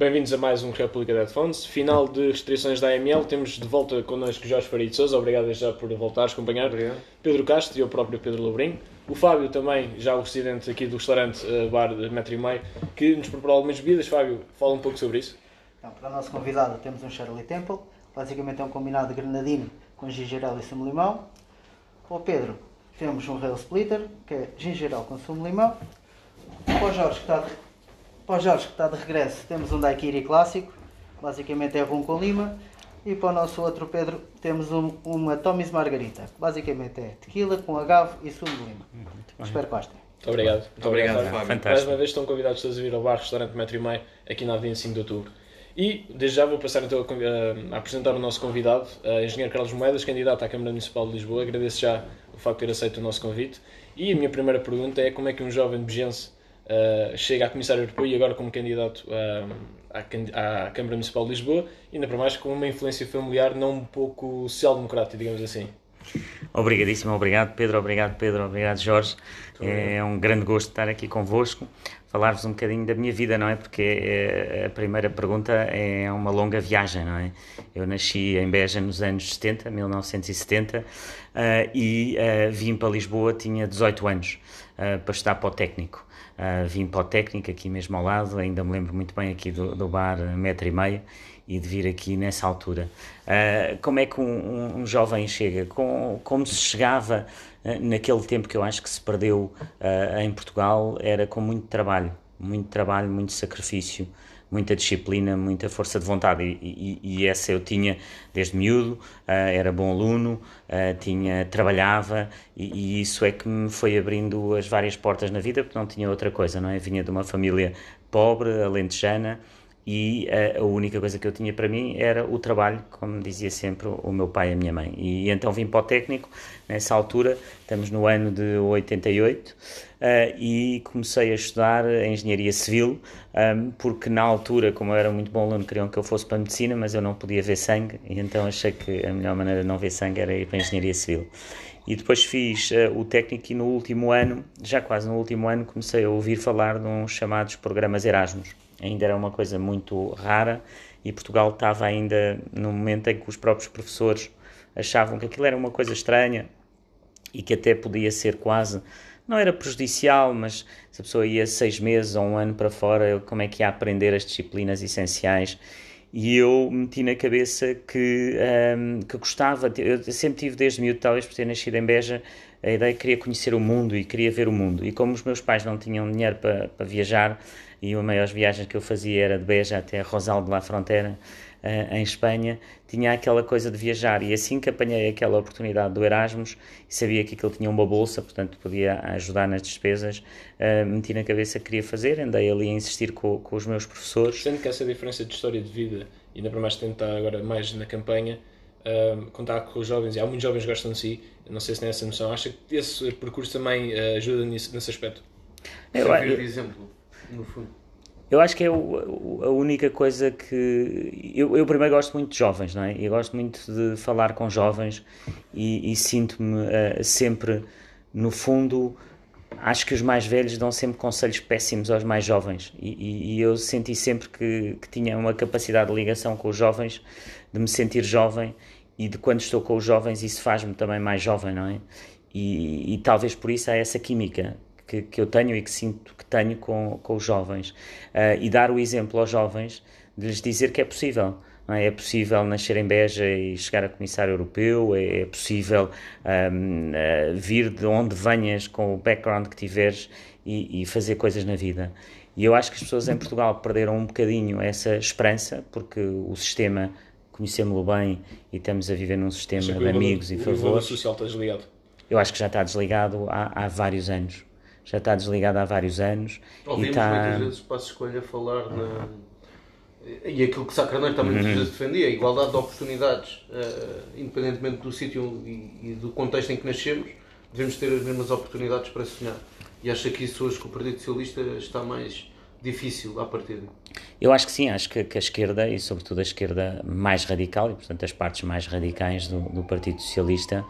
Bem-vindos a mais um República de Headphones. Final de restrições da AML. Temos de volta connosco Jorge Faria de Souza. Obrigado já por voltares, companheiro. Obrigado. Pedro Castro e o próprio Pedro Lobrinho. O Fábio também, já o residente aqui do restaurante uh, Bar de Metro e Meio, que nos preparou algumas bebidas. Fábio, fala um pouco sobre isso. Então, para o nosso convidado temos um Shirley Temple. Basicamente é um combinado de granadino com gingerel e sumo limão. Para o Pedro temos um Rail Splitter, que é gingerel com sumo limão. Para o Jorge, que está para o Jorge, que está de regresso, temos um Daiquiri clássico. Basicamente é rum com lima. E para o nosso outro Pedro temos um, uma Tommy's Margarita. Basicamente é tequila com agave e sumo de lima. Espero que gostem. Muito obrigado. Muito obrigado, Fábio. Fábio. Mais Fantástico. uma vez estão convidados todos a vir ao bar Restaurante Metro e Meio, aqui na Avenida 5 de Outubro. E desde já vou passar então a- a apresentar o nosso convidado, a Engenheiro Carlos Moedas, candidato à Câmara Municipal de Lisboa. Agradeço já o facto de ter aceito o nosso convite. E a minha primeira pergunta é como é que um jovem begense uh, chega a Comissário Europeu e agora como candidato uh, à, à Câmara Municipal de Lisboa, e ainda para mais com uma influência familiar não um pouco social-democrática, digamos assim. Obrigadíssimo, obrigado Pedro, obrigado Pedro, obrigado Jorge. É um grande gosto estar aqui convosco, falar-vos um bocadinho da minha vida, não é? Porque eh, a primeira pergunta é uma longa viagem, não é? Eu nasci em Beja nos anos 70, 1970, eh, e eh, vim para Lisboa, tinha 18 anos, eh, para estudar para o técnico. Uh, vim para o técnico aqui mesmo ao lado, ainda me lembro muito bem aqui do, do bar metro e meio e de vir aqui nessa altura. Uh, como é que um, um- um jovem chega? Com, como se chegava uh, naquele tempo que eu acho que se perdeu em Portugal, era com muito trabalho, muito trabalho, muito sacrifício, muita disciplina, muita força de vontade e, e- e essa eu tinha desde miúdo, ah, era bom aluno, ah, tinha, trabalhava e, e isso é que me foi abrindo as várias portas na vida porque não tinha outra coisa, não é? Vinha de uma família pobre, alentejana e a única coisa que eu tinha para mim era o trabalho, como dizia sempre o meu pai e a minha mãe. E, então vim para o técnico, nessa altura, estamos no ano de 88, ah, e comecei a estudar Engenharia Civil, ahm, porque na altura, como eu era muito bom aluno, queriam que eu fosse para a Medicina, mas eu não podia ver sangue, e então achei que a melhor maneira de não ver sangue era ir para a Engenharia Civil. E depois fiz ah, o técnico e no último ano, já quase no último ano, comecei a ouvir falar de uns chamados programas Erasmus. Ainda era uma coisa muito rara e Portugal estava ainda no momento em que os próprios professores achavam que aquilo era uma coisa estranha, e que até podia ser quase, não era prejudicial, mas se a pessoa ia seis meses ou um ano para fora, como é que ia aprender as disciplinas essenciais? E eu meti na cabeça que, hum, que gostava, eu sempre tive desde miúdo, talvez por ter nascido em Beja, a ideia que queria conhecer o mundo e queria ver o mundo. E como os meus pais não tinham dinheiro para, para viajar, e uma maiores viagens que eu fazia era de Beja até Rosal de la Frontera, eh, em Espanha, tinha aquela coisa de viajar. E assim que apanhei aquela oportunidade do Erasmus e sabia que aquilo tinha uma bolsa, portanto podia ajudar nas despesas, eh, meti na cabeça que queria fazer, andei ali a insistir com, com os meus professores. Sendo que essa diferença de história de vida, e ainda para mais tentar agora mais na campanha, ahm, contar com os jovens, e há muitos jovens que gostam de si, não sei se tem essa noção, acha que esse percurso também ah, ajuda nisso, nesse aspecto? Eu- eu- exemplo, no fundo. Eu acho que é a única coisa que. Eu, eu primeiro gosto muito de jovens, não é? Eu gosto muito de falar com jovens e, e sinto-me eh, sempre, no fundo, acho que os mais velhos dão sempre conselhos péssimos aos mais jovens e, e- e eu senti sempre que, que tinha uma capacidade de ligação com os jovens, de me sentir jovem e de quando estou com os jovens isso faz-me também mais jovem, não é? E, e talvez por isso há essa química que, que eu tenho e que sinto que tenho com, com os jovens. Ah, e dar o exemplo aos jovens de lhes dizer que é possível. é? É possível nascer em Beja e chegar a comissário europeu, é, é possível ahm, ah, vir de onde venhas com o background que tiveres e, e fazer coisas na vida. E eu acho que as pessoas em Portugal perderam um bocadinho essa esperança, porque o sistema, conhecemos-lo bem e estamos a viver num sistema de o amigos e o elevador favores social está desligado. eu acho que já está desligado há, há vários anos. Já está desligado há vários anos. e Ouvimos está... muitas vezes Passo Escolha falar na. E aquilo que Carneiro também Uhum. muitas vezes defendia, a igualdade de oportunidades, eh, independentemente do sítio e, e do contexto em que nascemos, devemos ter as mesmas oportunidades para sonhar. E acho que isso hoje com o Partido Socialista está mais difícil à partida. Eu acho que sim, acho que, que a esquerda, e sobretudo a esquerda mais radical, e portanto as partes mais radicais do, do Partido Socialista,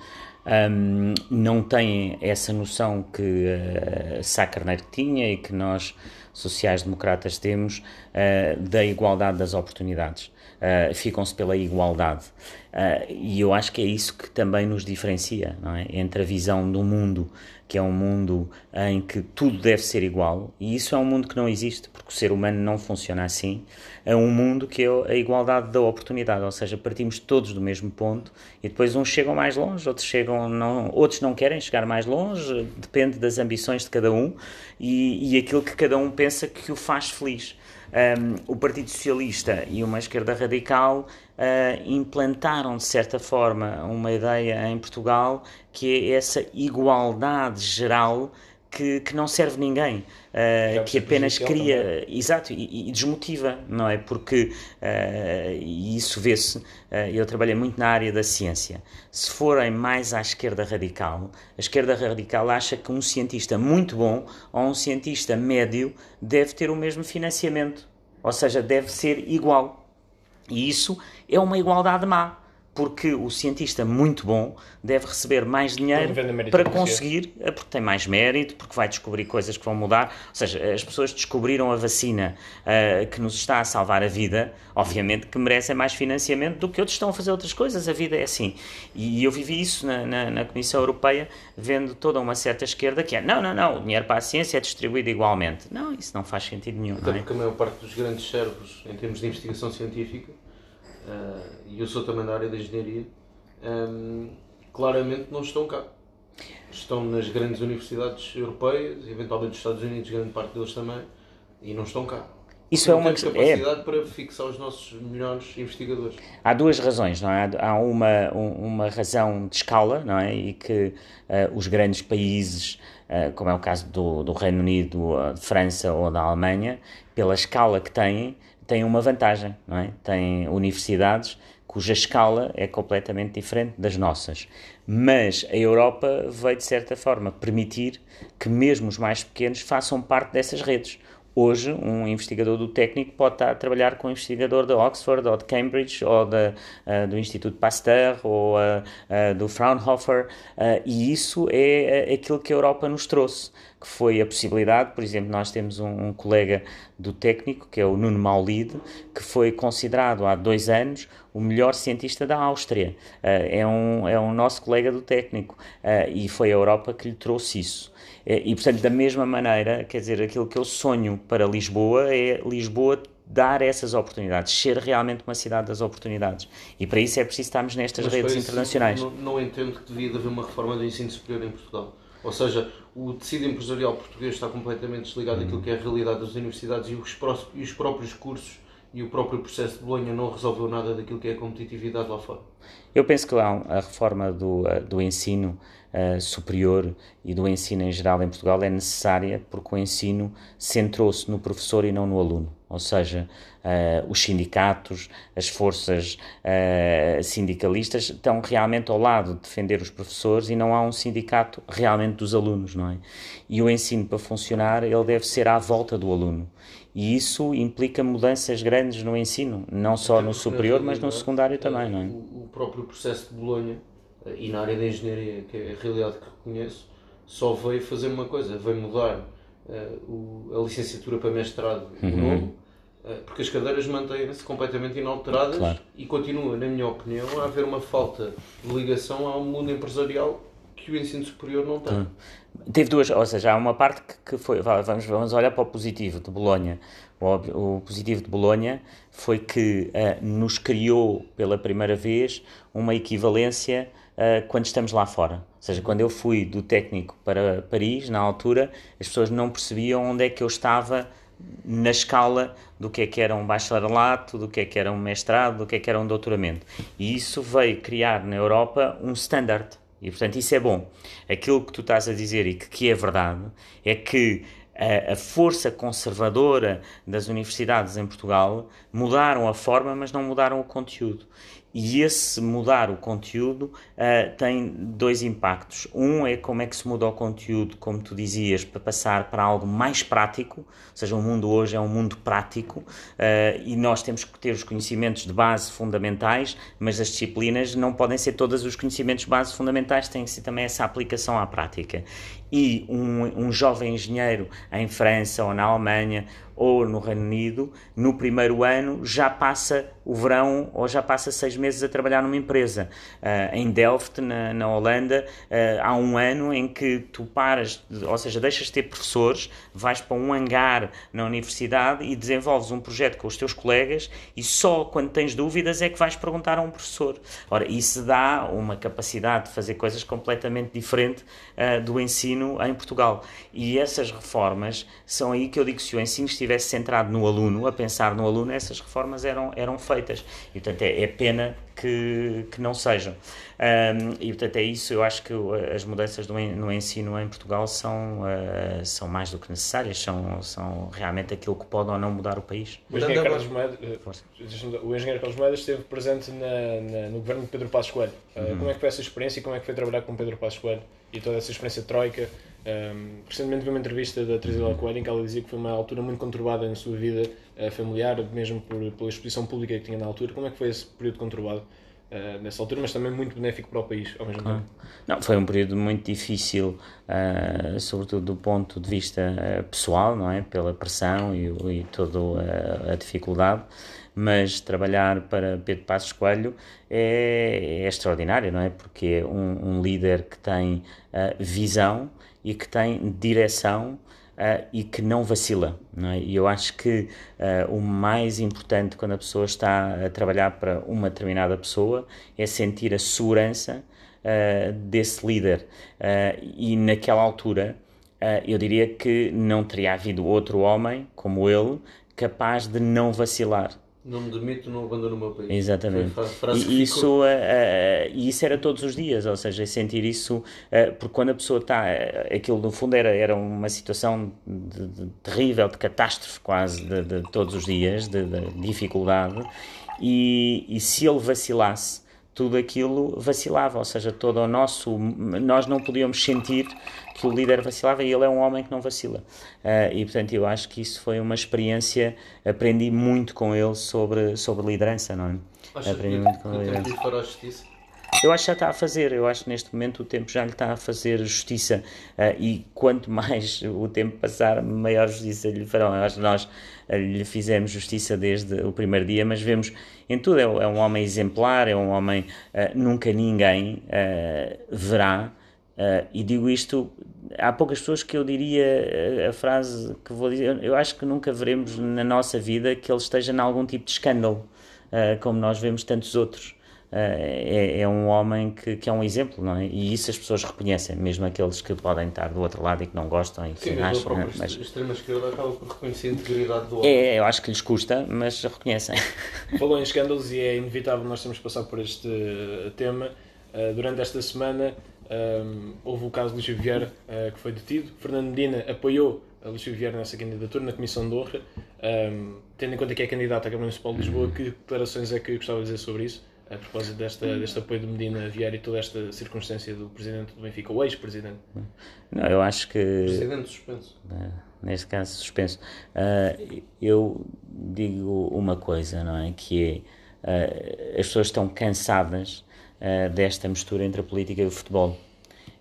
um, não têm essa noção que uh, Sá Carneiro tinha e que nós, sociais-democratas, temos uh, da igualdade das oportunidades. Uh, ficam-se pela igualdade. Uh, e eu acho que é isso que também nos diferencia, é? Entre a visão do mundo, que é um mundo em que tudo deve ser igual, e isso é um mundo que não existe, porque o ser humano não funciona assim, é um mundo que é a igualdade da oportunidade, ou seja, partimos todos do mesmo ponto e depois uns chegam mais longe, outros chegam não, outros não querem chegar mais longe, depende das ambições de cada um e, e aquilo que cada um pensa que o faz feliz. Um, o Partido Socialista e uma esquerda radical uh, implantaram, de certa forma, uma ideia em Portugal que é essa igualdade geral que, que não serve ninguém, uh, que apenas cria, também. exato, e, e, desmotiva, não é? Porque, uh, e isso vê-se, uh, eu trabalhei muito na área da ciência, se forem mais à esquerda radical, a esquerda radical acha que um cientista muito bom ou um cientista médio deve ter o mesmo financiamento, ou seja, deve ser igual. E isso é uma igualdade má porque o cientista muito bom deve receber mais dinheiro para conseguir, eh, porque tem mais mérito, porque vai descobrir coisas que vão mudar. Ou seja, as pessoas descobriram a vacina uh, que nos está a salvar a vida, obviamente que merecem mais financiamento do que outros estão a fazer outras coisas. A vida é assim. E eu vivi isso na, na, na Comissão Europeia, vendo toda uma certa esquerda que é: não, não, não, o dinheiro para a ciência é distribuído igualmente. Não, isso não faz sentido nenhum. Até é? porque a maior parte dos grandes servos, em termos de investigação científica, e eu sou também da área da engenharia, um, claramente não estão cá. Estão nas grandes universidades europeias, eventualmente nos Estados Unidos, grande parte deles também, e não estão cá. Isso é uma capacidade é... para fixar os nossos melhores investigadores. Há duas razões, não é? Há uma, uma razão de escala, não é? E que uh, os grandes países, uh, como é o caso do, do Reino Unido, de França ou da Alemanha, pela escala que têm, têm uma vantagem, não é? Têm universidades cuja escala é completamente diferente das nossas. Mas a Europa veio, de certa forma, permitir que mesmo os mais pequenos façam parte dessas redes. Hoje, um investigador do técnico pode estar a trabalhar com um investigador de Oxford, ou de Cambridge, ou de, uh, do Instituto Pasteur, ou uh, uh, do Fraunhofer, e isso é aquilo que a Europa nos trouxe que foi a possibilidade, por exemplo, nós temos um, um colega do técnico, que é o Nuno Maulide, que foi considerado há dois anos o melhor cientista da Áustria. Uh, é, um, é um nosso colega do técnico uh, e foi a Europa que lhe trouxe isso. Uh, e, portanto, da mesma maneira, quer dizer, aquilo que eu sonho para Lisboa é Lisboa dar essas oportunidades, ser realmente uma cidade das oportunidades. E para isso é preciso estarmos nestas Mas redes internacionais. Não, não entendo que devia haver uma reforma do ensino superior em Portugal. Ou seja, o tecido empresarial português está completamente desligado uhum. daquilo que é a realidade das universidades e os, e os próprios cursos e o próprio processo de Bolonha não resolveu nada daquilo que é a competitividade lá fora. Eu penso que a reforma do, do ensino uh, superior e do ensino em geral em Portugal é necessária porque o ensino centrou-se no professor e não no aluno. Ou seja, uh, os sindicatos, as forças uh, sindicalistas estão realmente ao lado de defender os professores e não há um sindicato realmente dos alunos, não é? E o ensino para funcionar, ele deve ser à volta do aluno. E isso implica mudanças grandes no ensino, não só no superior, mas no secundário também, não é? O próprio processo de Bolonha eh, e na área da engenharia, que é a realidade que reconheço, só veio fazer uma coisa, veio mudar uh, o, a licenciatura para mestrado uhum. novo, uh, porque as cadeiras mantêm-se completamente inalteradas claro. e continua, na minha opinião, a haver uma falta de ligação ao mundo empresarial que o ensino superior não tem. Uhum. Teve duas, ou seja, há uma parte que, que foi, vamos, vamos olhar para o positivo de Bolonha. O, o positivo de Bolonha foi que uh, nos criou pela primeira vez uma equivalência uh, quando estamos lá fora. Ou seja, quando eu fui do técnico para Paris, na altura, as pessoas não percebiam onde é que eu estava na escala do que é que era um bacharelato, do que é que era um mestrado, do que é que era um doutoramento. E isso veio criar na Europa um standard. E, portanto, isso é bom. Aquilo que tu estás a dizer e que, que é verdade é que a, a, força conservadora das universidades em Portugal mudaram a forma, mas não mudaram o conteúdo. E esse mudar o conteúdo uh, tem dois impactos. Um é como é que se muda o conteúdo, como tu dizias, para passar para algo mais prático, ou seja, o mundo hoje é um mundo prático uh, e nós temos que ter os conhecimentos de base fundamentais, mas as disciplinas não podem ser todos os conhecimentos de base fundamentais, tem que ser também essa aplicação à prática. E um, um jovem engenheiro em França ou na Alemanha ou no Reino Unido, no primeiro ano já passa o verão ou já passa seis meses a trabalhar numa empresa. Uh, em Delft, na, na Holanda, uh, há um ano em que tu paras, ou seja, deixas de ter professores, vais para um hangar na universidade e desenvolves um projeto com os teus colegas e só quando tens dúvidas é que vais perguntar a um professor. Ora, isso dá uma capacidade de fazer coisas completamente diferente uh, do ensino em Portugal. E essas reformas são aí que eu digo que se o ensino estivesse centrado no aluno, a pensar no aluno, essas reformas eram, eram feitas. E, portanto, é, é pena que, que não sejam. Um, e, portanto, é isso. Eu acho que as mudanças do, no ensino em Portugal são, uh, são mais do que necessárias, são, são realmente aquilo que pode ou não mudar o país. O engenheiro Carlos Moedas, eh, o engenheiro Carlos Moedas esteve presente na, na, no governo de Pedro Passos Coelho. Uh, uhum. Como é que foi essa experiência e como é que foi trabalhar com Pedro Passos Coelho? E toda essa experiência troika? Um, recentemente vi uma entrevista da Teresa Coelho em que ela dizia que foi uma altura muito conturbada na sua vida uh, familiar, mesmo por, pela exposição pública que tinha na altura. Como é que foi esse período conturbado uh, nessa altura, mas também muito benéfico para o país ao mesmo tempo? Não, foi um período muito difícil, uh, sobretudo do ponto de vista pessoal, não é? Pela pressão e, e toda a dificuldade mas trabalhar para Pedro Passos Coelho é, é extraordinário, não é? Porque é um, um líder que tem uh, visão e que tem direção uh, e que não vacila. Não é? E eu acho que uh, o mais importante quando a pessoa está a trabalhar para uma determinada pessoa é sentir a segurança desse líder. e naquela altura, eu diria que não teria havido outro homem como ele capaz de não vacilar. Não me demito, não abandono o meu país. Exatamente. e isso, uh, uh, isso era todos os dias, ou seja, sentir isso, uh, porque quando a pessoa está, aquilo no fundo era, era uma situação de, de, terrível, de catástrofe quase, de, de todos os dias, de, dificuldade, e, e se ele vacilasse, tudo aquilo vacilava, ou seja, todo o nosso, nós não podíamos sentir que o líder vacilava e ele é um homem que não vacila. Uh, e portanto eu acho que isso foi uma experiência, aprendi muito com ele sobre, sobre liderança, não é? Acho aprendi muito com ele. Para a justiça? Eu acho que já está a fazer, eu acho que neste momento o tempo já lhe está a fazer justiça uh, e quanto mais o tempo passar, maior justiça lhe farão. Eu acho que nós uh, lhe fizemos justiça desde o primeiro dia, mas vemos em tudo, é, é um homem exemplar, é um homem uh, nunca ninguém verá. e digo isto, há poucas pessoas que eu diria a frase que vou dizer, eu acho que nunca veremos na nossa vida que ele esteja em algum tipo de escândalo, como nós vemos tantos outros. Eh, é, é, um homem que, que, é um exemplo, não é? E isso as pessoas reconhecem, mesmo aqueles que podem estar do outro lado e que não gostam e que Sim, acham. Né? Mas a extrema-esquerda acaba por reconhecer a integridade do homem. É, eu acho que lhes custa, mas reconhecem. Falou em escândalos e é inevitável nós temos que passar por este eh, tema. Uh, durante esta semana houve o caso de Luís Vieira, que foi detido. Fernando Medina apoiou a Luís Vieira nessa candidatura, na Comissão de Honra. Tendo em conta que é candidato à Câmara Municipal de Lisboa, que declarações é que gostava de dizer sobre isso? A propósito desta, deste apoio de Medina Vieira e toda esta circunstância do presidente do Benfica, o ex-presidente? Não, eu acho que. Presidente suspenso. É, neste caso, suspenso. Uh, eu digo uma coisa, não é? Que é. Uh, as pessoas estão cansadas uh, desta mistura entre a política e o futebol.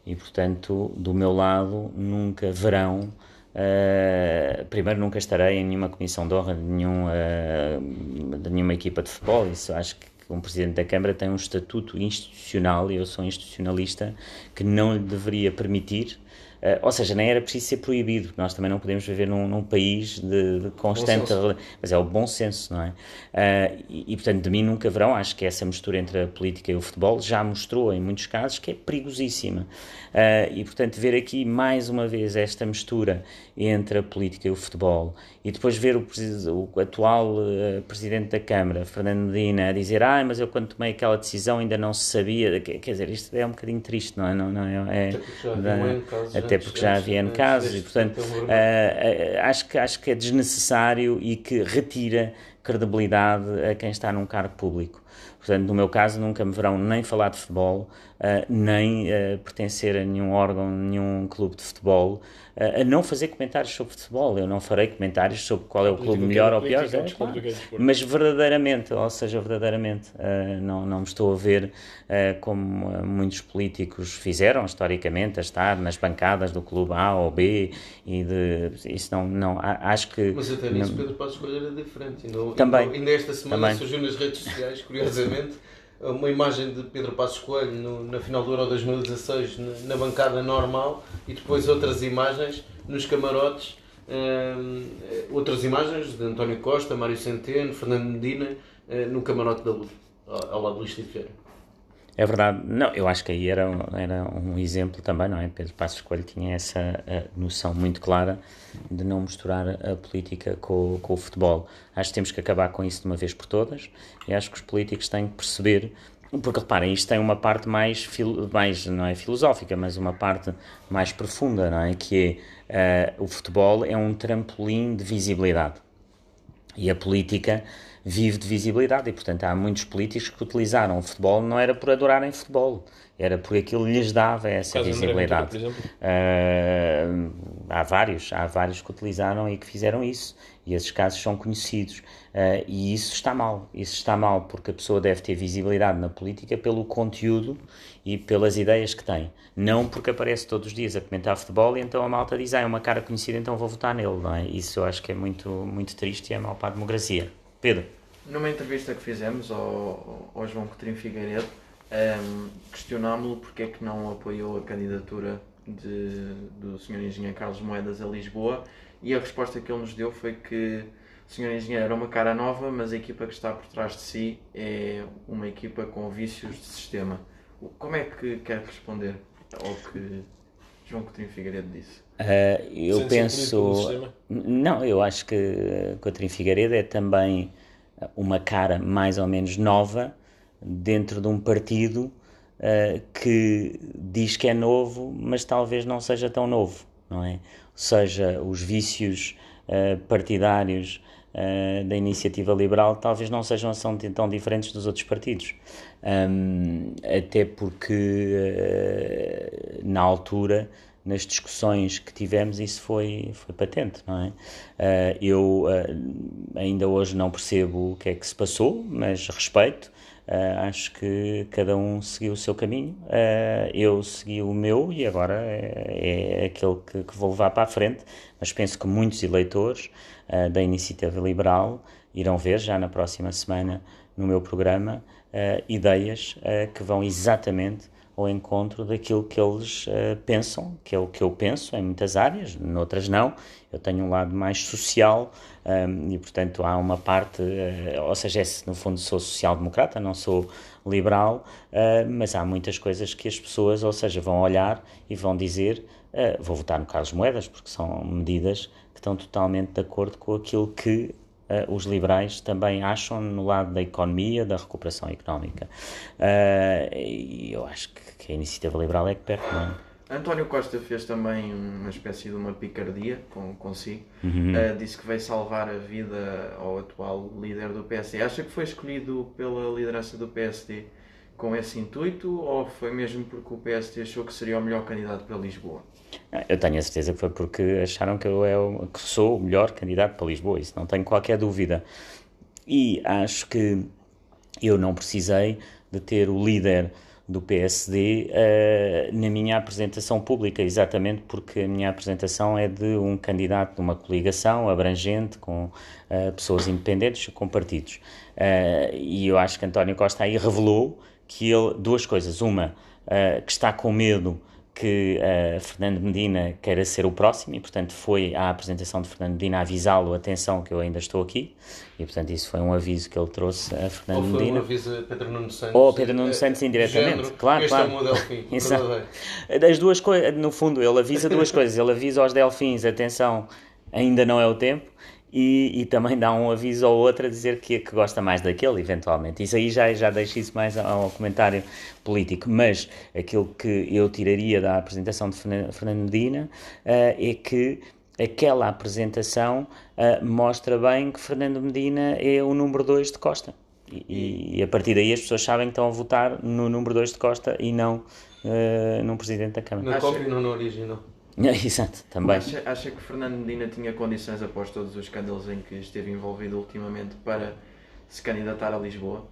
E, portanto, do meu lado, nunca verão. Uh, primeiro, nunca estarei em nenhuma comissão de honra de, nenhum, uh, de nenhuma equipa de futebol. Isso acho que um presidente da Câmara tem um estatuto institucional, e eu sou institucionalista, que não lhe deveria permitir Uh, ou seja, nem era preciso ser proibido, nós também não podemos viver num, num país de, de constante. Mas é o bom senso, não é? Uh, e, e, portanto, de mim nunca verão. Acho que essa mistura entre a política e o futebol já mostrou, em muitos casos, que é perigosíssima. Uh, e, portanto, ver aqui mais uma vez esta mistura entre a política e o futebol e depois ver o, o atual presidente da Câmara, Fernando Medina, a dizer: Ah, mas eu quando tomei aquela decisão ainda não se sabia. Quer dizer, isto é um bocadinho triste, não é? Não, não é, é, até porque já havia N casos e, portanto, uh, uh, acho, que, acho que é desnecessário e que retira credibilidade a quem está num cargo público. Portanto, no meu caso, nunca me verão nem falar de futebol, uh, nem uh, pertencer a nenhum órgão, nenhum clube de futebol, uh, a não fazer comentários sobre futebol. Eu não farei comentários sobre qual é o clube melhor ou pior, é, claro. mas verdadeiramente, ou seja, verdadeiramente, não, não me estou a ver como muitos políticos fizeram historicamente, a estar nas bancadas do clube A ou B e de isso não, não acho que. Mas até nisso não, Pedro Passos Coelho era diferente. Ainda, também. Ainda esta semana também. surgiu nas redes sociais, curiosamente uma imagem de Pedro Passos Coelho no, na final do Euro 2016 na, na, bancada normal e depois outras imagens nos camarotes, um, outras imagens de António Costa, Mário Centeno, Fernando Medina uh, no camarote da Luz, ao, ao lado de Luís. É verdade. Não, eu acho que aí era, era um exemplo também, não é? Pedro Passos Coelho tinha essa noção muito clara de não misturar a política com, com o futebol. Acho que temos que acabar com isso de uma vez por todas e acho que os políticos têm que perceber porque reparem, isto tem uma parte mais, mais não é filosófica, mas uma parte mais profunda, não é? Que é uh, o futebol é um trampolim de visibilidade e a política vive de visibilidade e, portanto, há muitos políticos que utilizaram o futebol não era por adorarem futebol, era porque aquilo lhes dava essa visibilidade. Uh, há vários, há vários que utilizaram e que fizeram isso e esses casos são conhecidos uh, e isso está mal. Isso está mal porque a pessoa deve ter visibilidade na política pelo conteúdo e pelas ideias que tem, não porque aparece todos os dias a comentar futebol e então a malta diz ah, é uma cara conhecida então vou votar nele. Não é? Isso eu acho que é muito muito triste e é mal para a democracia. Pedro. Numa entrevista que fizemos ao, ao João Coutinho Figueiredo, um, ehm, questionámo-lo porque é que não apoiou a candidatura de, do Sr. Engenheiro Carlos Moedas a Lisboa e a resposta que ele nos deu foi que o Sr. Engenheiro era uma cara nova, mas a equipa que está por trás de si é uma equipa com vícios de sistema. Como é que quer responder ao que João Coutinho Figueiredo disse? Uh, eu Sem penso. Não, eu acho que Coutinho Figueiredo é também uma cara mais ou menos nova dentro de um partido uh, que diz que é novo, mas talvez não seja tão novo, não é? Ou seja, os vícios uh, partidários uh, da iniciativa liberal talvez não sejam assim tão diferentes dos outros partidos. Um, até porque na altura nas discussões que tivemos isso foi, foi patente, não é? Uh, eu uh, ainda hoje não percebo o que é que se passou, mas respeito. Uh, acho que cada um seguiu o seu caminho, eu segui o meu e agora é, é aquele que, que, vou levar para a frente. Mas penso que muitos eleitores da Iniciativa Liberal irão ver já na próxima semana no meu programa ideias que vão exatamente ao encontro daquilo que eles uh, pensam, que é o que eu penso em muitas áreas, noutras não. Eu tenho um lado mais social um, ehm, e, portanto, há uma parte, uh, ou seja, esse, no fundo sou social-democrata, não sou liberal, uh, mas há muitas coisas que as pessoas, ou seja, vão olhar e vão dizer, vou votar no Carlos Moedas, porque são medidas que estão totalmente de acordo com aquilo que uh, os liberais também acham no lado da economia, da recuperação económica. Uh, e eu acho que, que, a iniciativa liberal é que perde, não é? António Costa fez também uma espécie de uma picardia com, consigo. Uhum. Uh, disse que veio salvar a vida ao atual líder do PSD. Acha que foi escolhido pela liderança do PSD com esse intuito ou foi mesmo porque o PSD achou que seria o melhor candidato para Lisboa? Eu tenho a certeza que foi porque acharam que eu é o, que sou o melhor candidato para Lisboa, isso não tenho qualquer dúvida. E acho que eu não precisei de ter o líder do PSD uh, eh, na minha apresentação pública, exatamente porque a minha apresentação é de um candidato de uma coligação abrangente com uh, pessoas independentes, com partidos. Uh, e eu acho que António Costa aí revelou que ele, duas coisas. Uma, que está com medo que uh, Fernando Medina queira ser o próximo e, portanto, foi à apresentação de Fernando Medina avisá-lo, atenção, que eu ainda estou aqui. E, portanto, isso foi um aviso que ele trouxe a Fernando Medina. Ou foi um aviso a Pedro Nuno Santos. Ou Pedro Nuno Santos indiretamente, género, claro, este claro. é o meu delfim, As duas coisas, no fundo, ele avisa duas coisas. Ele avisa aos delfins, atenção, ainda não é o tempo e, e, também dá um aviso ao outro a dizer que, que gosta mais daquele, eventualmente. Isso aí já, já deixa isso mais ao comentário político. Mas aquilo que eu tiraria da apresentação de Fernando Medina uh, é que aquela apresentação uh, mostra bem que Fernando Medina é o número 2 de Costa. E, e, a partir daí as pessoas sabem que estão a votar no número 2 de Costa e não uh, num Presidente da Câmara. Na cópia não na original. Exato, também. Acha, acha que Fernando Medina tinha condições, após todos os escândalos em que esteve envolvido ultimamente, para se candidatar a Lisboa?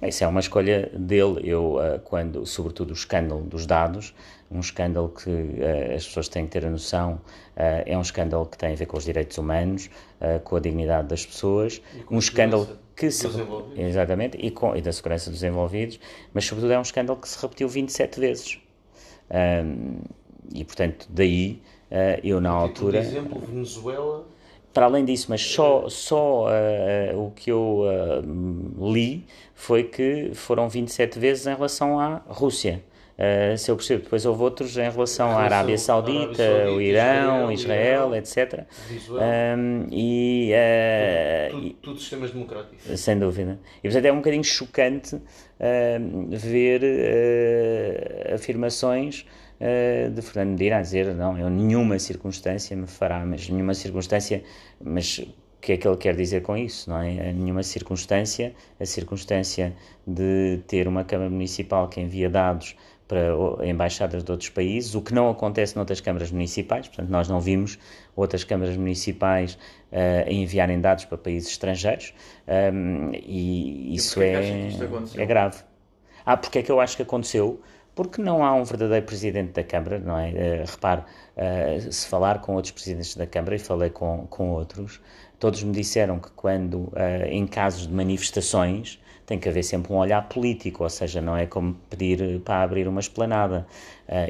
Bem, isso é uma escolha dele. Eu, uh, quando, sobretudo o escândalo dos dados, um escândalo que uh, as pessoas têm que ter a noção, uh, é um escândalo que tem a ver com os direitos humanos, com a dignidade das pessoas, um escândalo que se exatamente e, com, e da segurança dos envolvidos, mas sobretudo é um escândalo que se repetiu 27 vezes. Um, e portanto, daí eu na altura. Por exemplo, Venezuela para além disso, mas só, só uh, o que eu uh, li foi que foram 27 vezes em relação à Rússia. Uh, se eu percebo, depois houve outros em relação à Arábia Saudita, Arábia Saudita o Irão, Israel, Israel etc. Um, e, uh, tudo, tudo, tudo, sistemas democráticos. Sem dúvida. E portanto é um bocadinho chocante uh, ver afirmações de Fernando Medina a dizer não, eu nenhuma circunstância me fará, mas nenhuma circunstância, mas o que é que ele quer dizer com isso, não é? Nenhuma circunstância, a circunstância de ter uma Câmara Municipal que envia dados para embaixadas de outros países, o que não acontece noutras câmaras municipais, portanto nós não vimos outras câmaras municipais uh, enviarem dados para países estrangeiros um, e isso e é, é grave. Ah, porque é que eu acho que aconteceu? Porque não há um verdadeiro presidente da Câmara, não é? Uh, repare, uh, se falar com outros presidentes da Câmara, e falei com, com outros, todos me disseram que quando, uh, em casos de manifestações, tem que haver sempre um olhar político, ou seja, não é como pedir para abrir uma esplanada.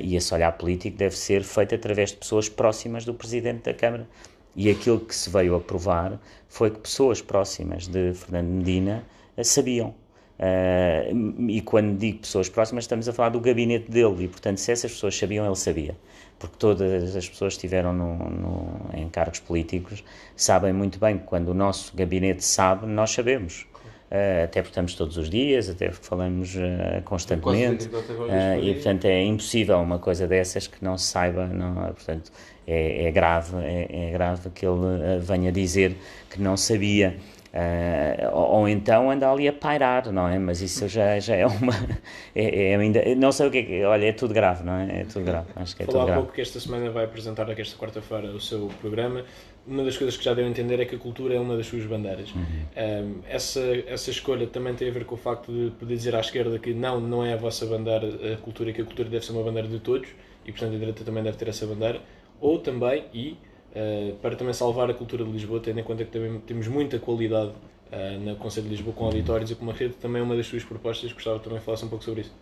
e esse olhar político deve ser feito através de pessoas próximas do presidente da Câmara. E aquilo que se veio a provar foi que pessoas próximas de Fernando Medina sabiam Uh, e quando digo pessoas próximas, estamos a falar do gabinete dele, e portanto, se essas pessoas sabiam, ele sabia. Porque todas as pessoas que estiveram no, no, em cargos políticos sabem muito bem que quando o nosso gabinete sabe, nós sabemos. Uh, até porque estamos todos os dias, até porque falamos uh, constantemente, e portanto é impossível uma coisa dessas que não se saiba, não, portanto é, é grave, é, é, grave que ele venha dizer que não sabia. Uh, ou, ou, então anda ali a pairar, não é? Mas isso já, já é uma. É, é ainda, não sei o que é que. Olha, é tudo grave, não é? É tudo grave. Acho que é Falar tudo grave. pouco que esta semana vai apresentar, aqui esta quarta-feira, o seu programa. Uma das coisas que já deu a entender é que a cultura é uma das suas bandeiras. Uhum. Um, essa, essa escolha também tem a ver com o facto de poder dizer à esquerda que não, não é a vossa bandeira a cultura que a cultura deve ser uma bandeira de todos e, portanto, a direita também deve ter essa bandeira. Ou também, e uh, para também salvar a cultura de Lisboa, tendo em conta que também temos muita qualidade uh, na Conselho de Lisboa com auditórios e com uma rede, também é uma das suas propostas. Gostava também de falar um pouco sobre isso.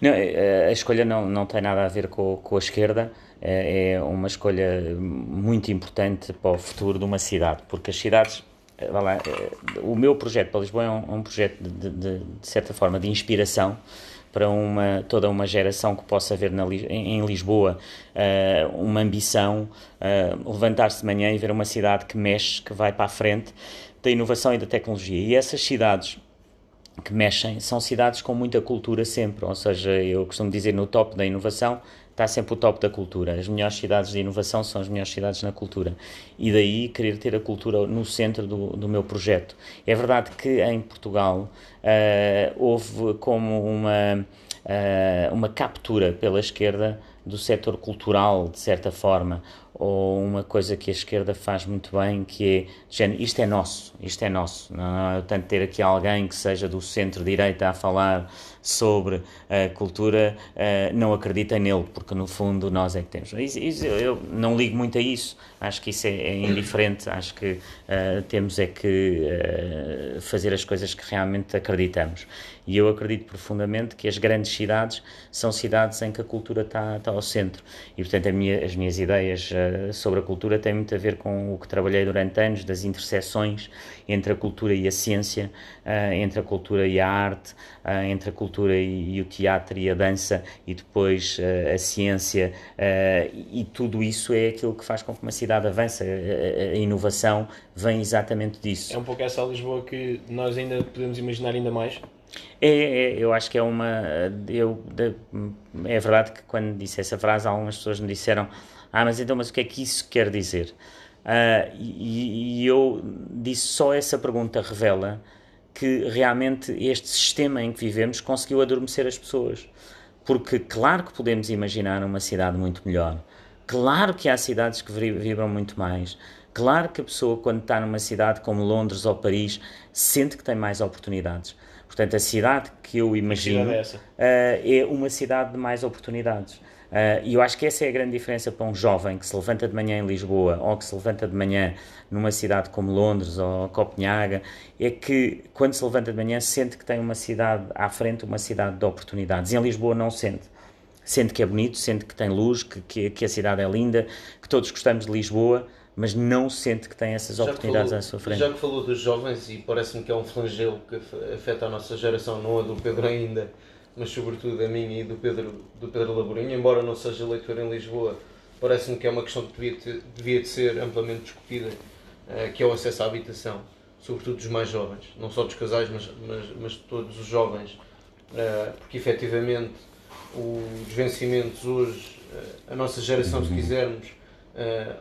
Não, é, a escolha não, não tem nada a ver com, com a esquerda, é, uma escolha muito importante para o futuro de uma cidade, porque as cidades eh, lá, eh, o meu projeto para Lisboa é um, um projeto de, de, de, certa forma de inspiração para uma, toda uma geração que possa ver na, em, Lisboa uh, uma ambição, uh, levantar-se de manhã e ver uma cidade que mexe, que vai para a frente da inovação e da tecnologia. E essas cidades que mexem são cidades com muita cultura sempre, ou seja, eu costumo dizer no top da inovação está sempre o top da cultura. As melhores cidades de inovação são as melhores cidades na cultura. E daí querer ter a cultura no centro do, do meu projeto. É verdade que em Portugal uh, houve como uma, uh, uma captura pela esquerda do setor cultural, de certa forma, ou uma coisa que a esquerda faz muito bem, que é, isto é nosso, isto é nosso. Não é tanto ter aqui alguém que seja do centro-direita a falar sobre a cultura, uh, não acreditem nele, porque no fundo nós é que temos. Isso, isso, eu não ligo muito a isso, acho que isso é, é indiferente, acho que uh, temos é que uh, fazer as coisas que realmente acreditamos. E eu acredito profundamente que as grandes cidades são cidades em que a cultura está, está ao centro. E, portanto, minha, as minhas ideias sobre a cultura têm muito a ver com o que trabalhei durante anos, das interseções entre a cultura e a ciência, entre a cultura e a arte, entre a cultura e, e, o teatro e a dança e depois uh, a ciência uh, e tudo isso é aquilo que faz com que uma cidade avance. A, a, inovação vem exatamente disso. É um pouco essa Lisboa que nós ainda podemos imaginar ainda mais? É, é, eu acho que é uma. Eu, é verdade que quando disse essa frase, algumas pessoas me disseram: Ah, mas então, mas o que é que isso quer dizer? Uh, e, e, eu disse só essa pergunta revela que realmente este sistema em que vivemos conseguiu adormecer as pessoas. Porque, claro que podemos imaginar uma cidade muito melhor, claro que há cidades que vibram muito mais, claro que a pessoa, quando está numa cidade como Londres ou Paris, sente que tem mais oportunidades. Portanto, a cidade que eu imagino é, uh, é uma cidade de mais oportunidades. Uh, e eu acho que essa é a grande diferença para um jovem que se levanta de manhã em Lisboa ou que se levanta de manhã numa cidade como Londres ou Copenhaga, é que quando se levanta de manhã sente que tem uma cidade à frente, uma cidade de oportunidades. E em Lisboa não sente. Sente que é bonito, sente que tem luz, que, que, que a cidade é linda, que todos gostamos de Lisboa, mas não sente que tem essas já oportunidades falou, à sua frente. Já que falou dos jovens, e parece-me que é um flagelo que afeta a nossa geração, não a do Pedro ainda, mas sobretudo a minha e do Pedro, do Pedro Laborinho, embora não seja leitor em Lisboa, parece-me que é uma questão que devia, ter, devia de ser amplamente discutida, uh, que é o acesso à habitação, sobretudo dos mais jovens, não só dos casais, mas, mas, mas de todos os jovens, uh, porque efetivamente os vencimentos hoje, uh, a nossa geração, se quisermos,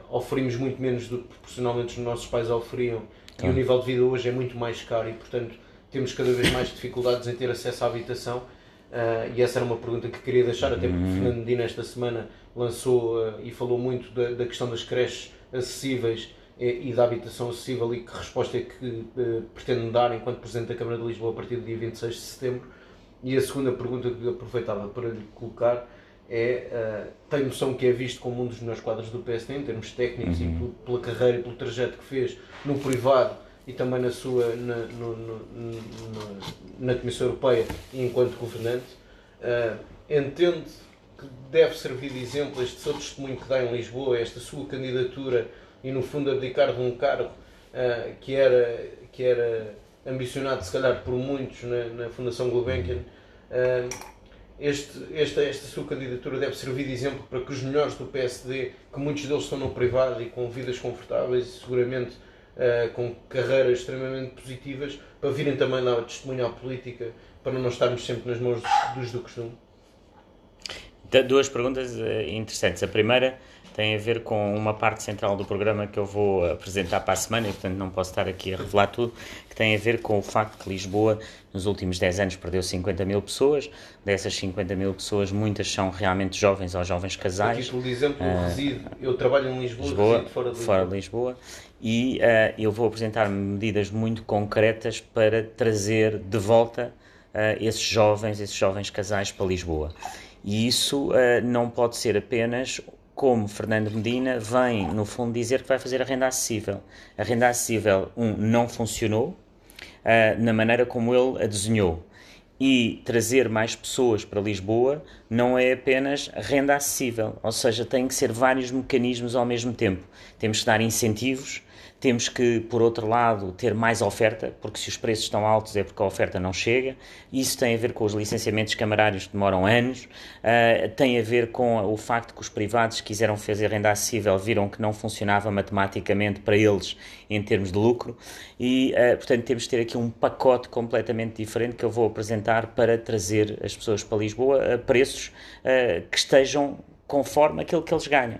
oferimos muito menos do que proporcionalmente os nossos pais oferiam, e o nível de vida hoje é muito mais caro e, portanto, temos cada vez mais dificuldades em ter acesso à habitação Uh, e essa era uma pergunta que queria deixar, até porque o uhum. Fernando Medina esta semana lançou uh, e falou muito da, da, questão das creches acessíveis e, e, da habitação acessível e que resposta é que uh, pretende dar enquanto Presidente da Câmara de Lisboa a partir do dia 26 de setembro. E a segunda pergunta que aproveitava para lhe colocar é, uh, tem noção que é visto como um dos melhores quadros do PSD em termos técnicos uhum. e pela carreira e pelo trajeto que fez no privado e também na sua na, no, no, no, na Comissão Europeia e enquanto governante, uh, entende que deve servir de exemplo este seu testemunho que dá em Lisboa, esta sua candidatura e no fundo abdicar de um cargo uh, que, era, que era ambicionado se calhar por muitos na, na Fundação Gulbenkian, uh, este, esta, esta sua candidatura deve servir de exemplo para que os melhores do PSD, que muitos deles estão no privado e com vidas confortáveis e seguramente uh, com carreiras extremamente positivas, para virem também dar testemunho à política, para não estarmos sempre nas mãos dos do costume? Duas perguntas uh, interessantes. A primeira tem a ver com uma parte central do programa que eu vou apresentar para a semana e, portanto, não posso estar aqui a revelar tudo, que tem a ver com o facto que Lisboa, nos últimos 10 anos, perdeu 50 mil pessoas. Dessas 50 mil pessoas, muitas são realmente jovens ou jovens casais. Aqui, por exemplo, uh, resido, eu trabalho em Lisboa, Lisboa resido fora de Lisboa. Fora de Lisboa e uh, eu vou apresentar medidas muito concretas para trazer de volta uh, esses jovens, esses jovens casais para Lisboa. E isso uh, não pode ser apenas como Fernando Medina vem, no fundo, dizer que vai fazer a renda acessível. A renda acessível, um, não funcionou na maneira como ele a desenhou e trazer mais pessoas para Lisboa não é apenas renda acessível, ou seja, tem que ser vários mecanismos ao mesmo tempo. Temos que dar incentivos, temos que, por outro lado, ter mais oferta, porque se os preços estão altos é porque a oferta não chega. Isso tem a ver com os licenciamentos camarários que demoram anos, uh, tem a ver com o facto que os privados quiseram fazer renda acessível, viram que não funcionava matematicamente para eles em termos de lucro, e, uh, portanto, temos que ter aqui um pacote completamente diferente que eu vou apresentar para trazer as pessoas para Lisboa a preços uh, que estejam conforme aquilo que eles ganham.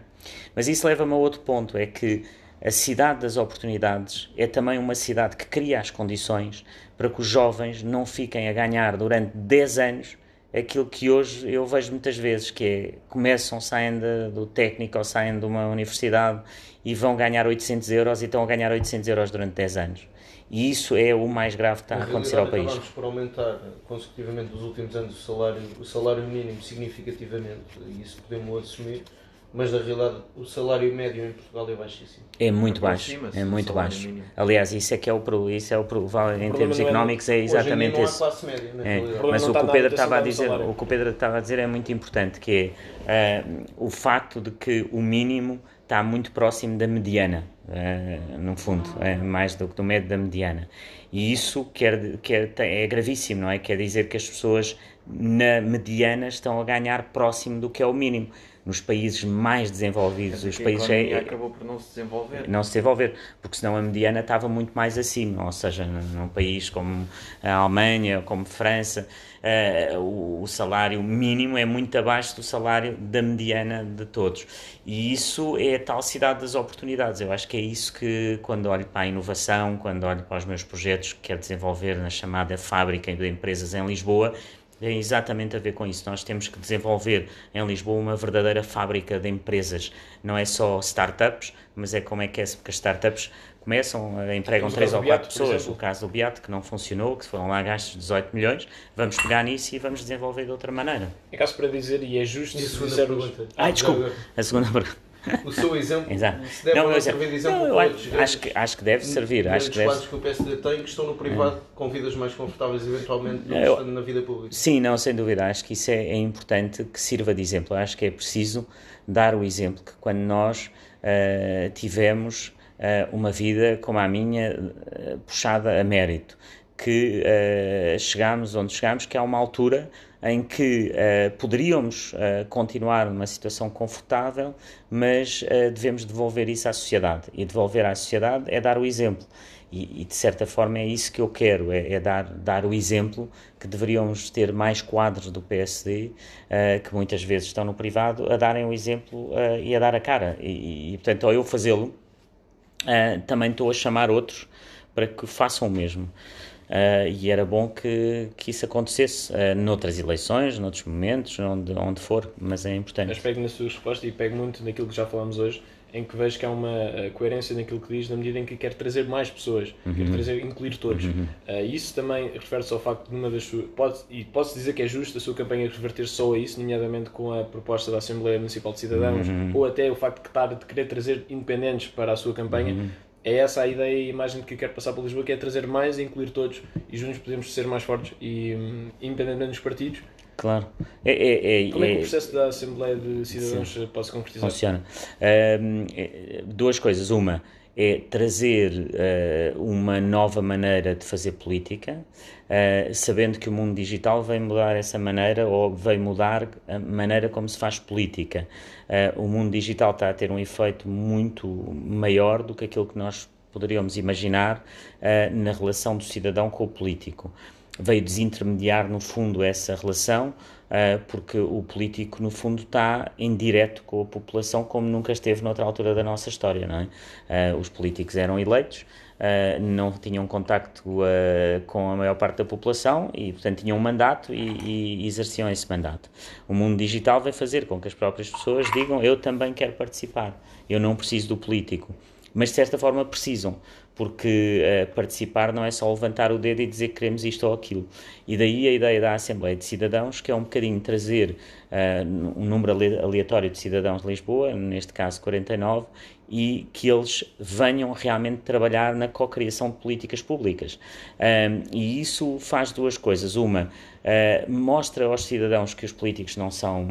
Mas isso leva-me a outro ponto, é que a cidade das oportunidades é também uma cidade que cria as condições para que os jovens não fiquem a ganhar durante 10 anos aquilo que hoje eu vejo muitas vezes, que é começam, saem de, do técnico ou saem de uma universidade e vão ganhar 800 euros e estão a ganhar 800 euros durante 10 anos. E isso é o mais grave que está a acontecer ao país. Acabamos por aumentar consecutivamente nos últimos anos o salário, o salário mínimo significativamente, e isso podemos assumir mas na realidade o salário médio em Portugal é baixíssimo. É muito baixo, é muito baixo. Mínimo. Aliás, isso é que é o isso é o, o em termos é económicos é, exatamente esse. Média, é. Mas o que o Pedro estava a dizer, o que o Pedro estava a dizer é muito importante, que é uh, o facto de que o mínimo está muito próximo da mediana, uh, no fundo, é mais do que do médio da mediana. E isso quer, quer, é gravíssimo, não é? Quer dizer que as pessoas na mediana estão a ganhar próximo do que é o mínimo nos países mais desenvolvidos, Mas os que a países economia é, acabou por não se desenvolver. não se desenvolver, porque senão a mediana estava muito mais acima, ou seja, num país como a Alemanha, como França, eh, o, o salário mínimo é muito abaixo do salário da mediana de todos. E isso é a tal cidade das oportunidades. Eu acho que é isso que, quando olho para a inovação, quando olho para os meus projetos que quero desenvolver na chamada fábrica de empresas em Lisboa, tem exatamente a ver com isso. Nós temos que desenvolver em Lisboa uma verdadeira fábrica de empresas. Não é só startups, mas é como é que é, porque as startups começam, eh, empregam três ou quatro pessoas. O caso do Beato, que não funcionou, que foram lá gastos 18 milhões, vamos pegar nisso e vamos desenvolver de outra maneira. É caso para dizer, e é justo E a se segunda dissermos- pergunta? Ai, desculpa, Já a segunda pergunta. O seu exemplo, Exato. se der Não, é- servir de não, exemplo eu para acho, outros acho que, acho que deve servir. Acho que deve, que o PSD tem que estão no privado com vidas mais confortáveis eventualmente do que Eu- estando na vida pública. Sim, não, sem dúvida. Acho que isso é, é importante que sirva de exemplo. Acho que é preciso dar o exemplo que quando nós ah, tivemos ah, uma vida como a minha, ah, puxada a mérito, que chegámos onde chegámos, que há uma altura em que ah, poderíamos ah, continuar numa situação confortável, mas ah, devemos devolver isso à sociedade. E devolver à sociedade é dar o exemplo. E, e, de certa forma é isso que eu quero, é, é dar, dar o exemplo que deveríamos ter mais quadros do PSD, que muitas vezes estão no privado, a darem o exemplo e a dar a cara. E, e, portanto, ao eu fazê-lo, também estou a chamar outros para que façam o mesmo. Eh, e era bom que, que isso acontecesse eh, noutras eleições, noutros momentos, onde, onde for, mas é importante. Mas pego na sua resposta e pego muito naquilo que já falamos hoje, em que vejo que há uma eh, coerência naquilo que diz, na medida em que quer trazer mais pessoas, quer trazer, incluir todos. Eh, isso também refere-se ao facto de uma das suas. Pode, e posso dizer que é justo a sua campanha reverter só a isso, nomeadamente com a proposta da Assembleia Municipal de Cidadãos, ou até o facto de, estar, de querer trazer independentes para a sua campanha. É essa a ideia e a imagem que quero passar para Lisboa, que é trazer mais e incluir todos, e juntos podemos ser mais fortes e hum, independentemente dos partidos. Claro. É, é, é, Como é que é- o processo da Assembleia de Cidadãos eh, pode se concretizar? Funciona. Ahm, eh, duas coisas. Uma é trazer eh, uma nova maneira de fazer política, eh, sabendo que o mundo digital vem mudar essa maneira ou vem mudar a maneira como se faz política. Eh, o mundo digital está a ter um efeito muito maior do que aquilo que nós poderíamos imaginar na relação do cidadão com o político veio desintermediar, no fundo, essa relação, porque o político, no fundo, está em direto com a população como nunca esteve noutra altura da nossa história, não é? Ah, os políticos eram eleitos, ah, não tinham contacto com a maior parte da população e, portanto, tinham um mandato e, e exerciam esse mandato. O mundo digital vai fazer com que as próprias pessoas digam eu também quero participar, eu não preciso do político. Mas, de certa forma, precisam, porque eh, participar não é só levantar o dedo e dizer que queremos isto ou aquilo. E daí a ideia da Assembleia de Cidadãos, que é um bocadinho trazer eh, um número ale- aleatório de cidadãos de Lisboa, neste caso 49, e que eles venham realmente trabalhar na cocriação de políticas públicas. Ahm, e isso faz duas coisas. Uma, eh, mostra aos cidadãos que os políticos não são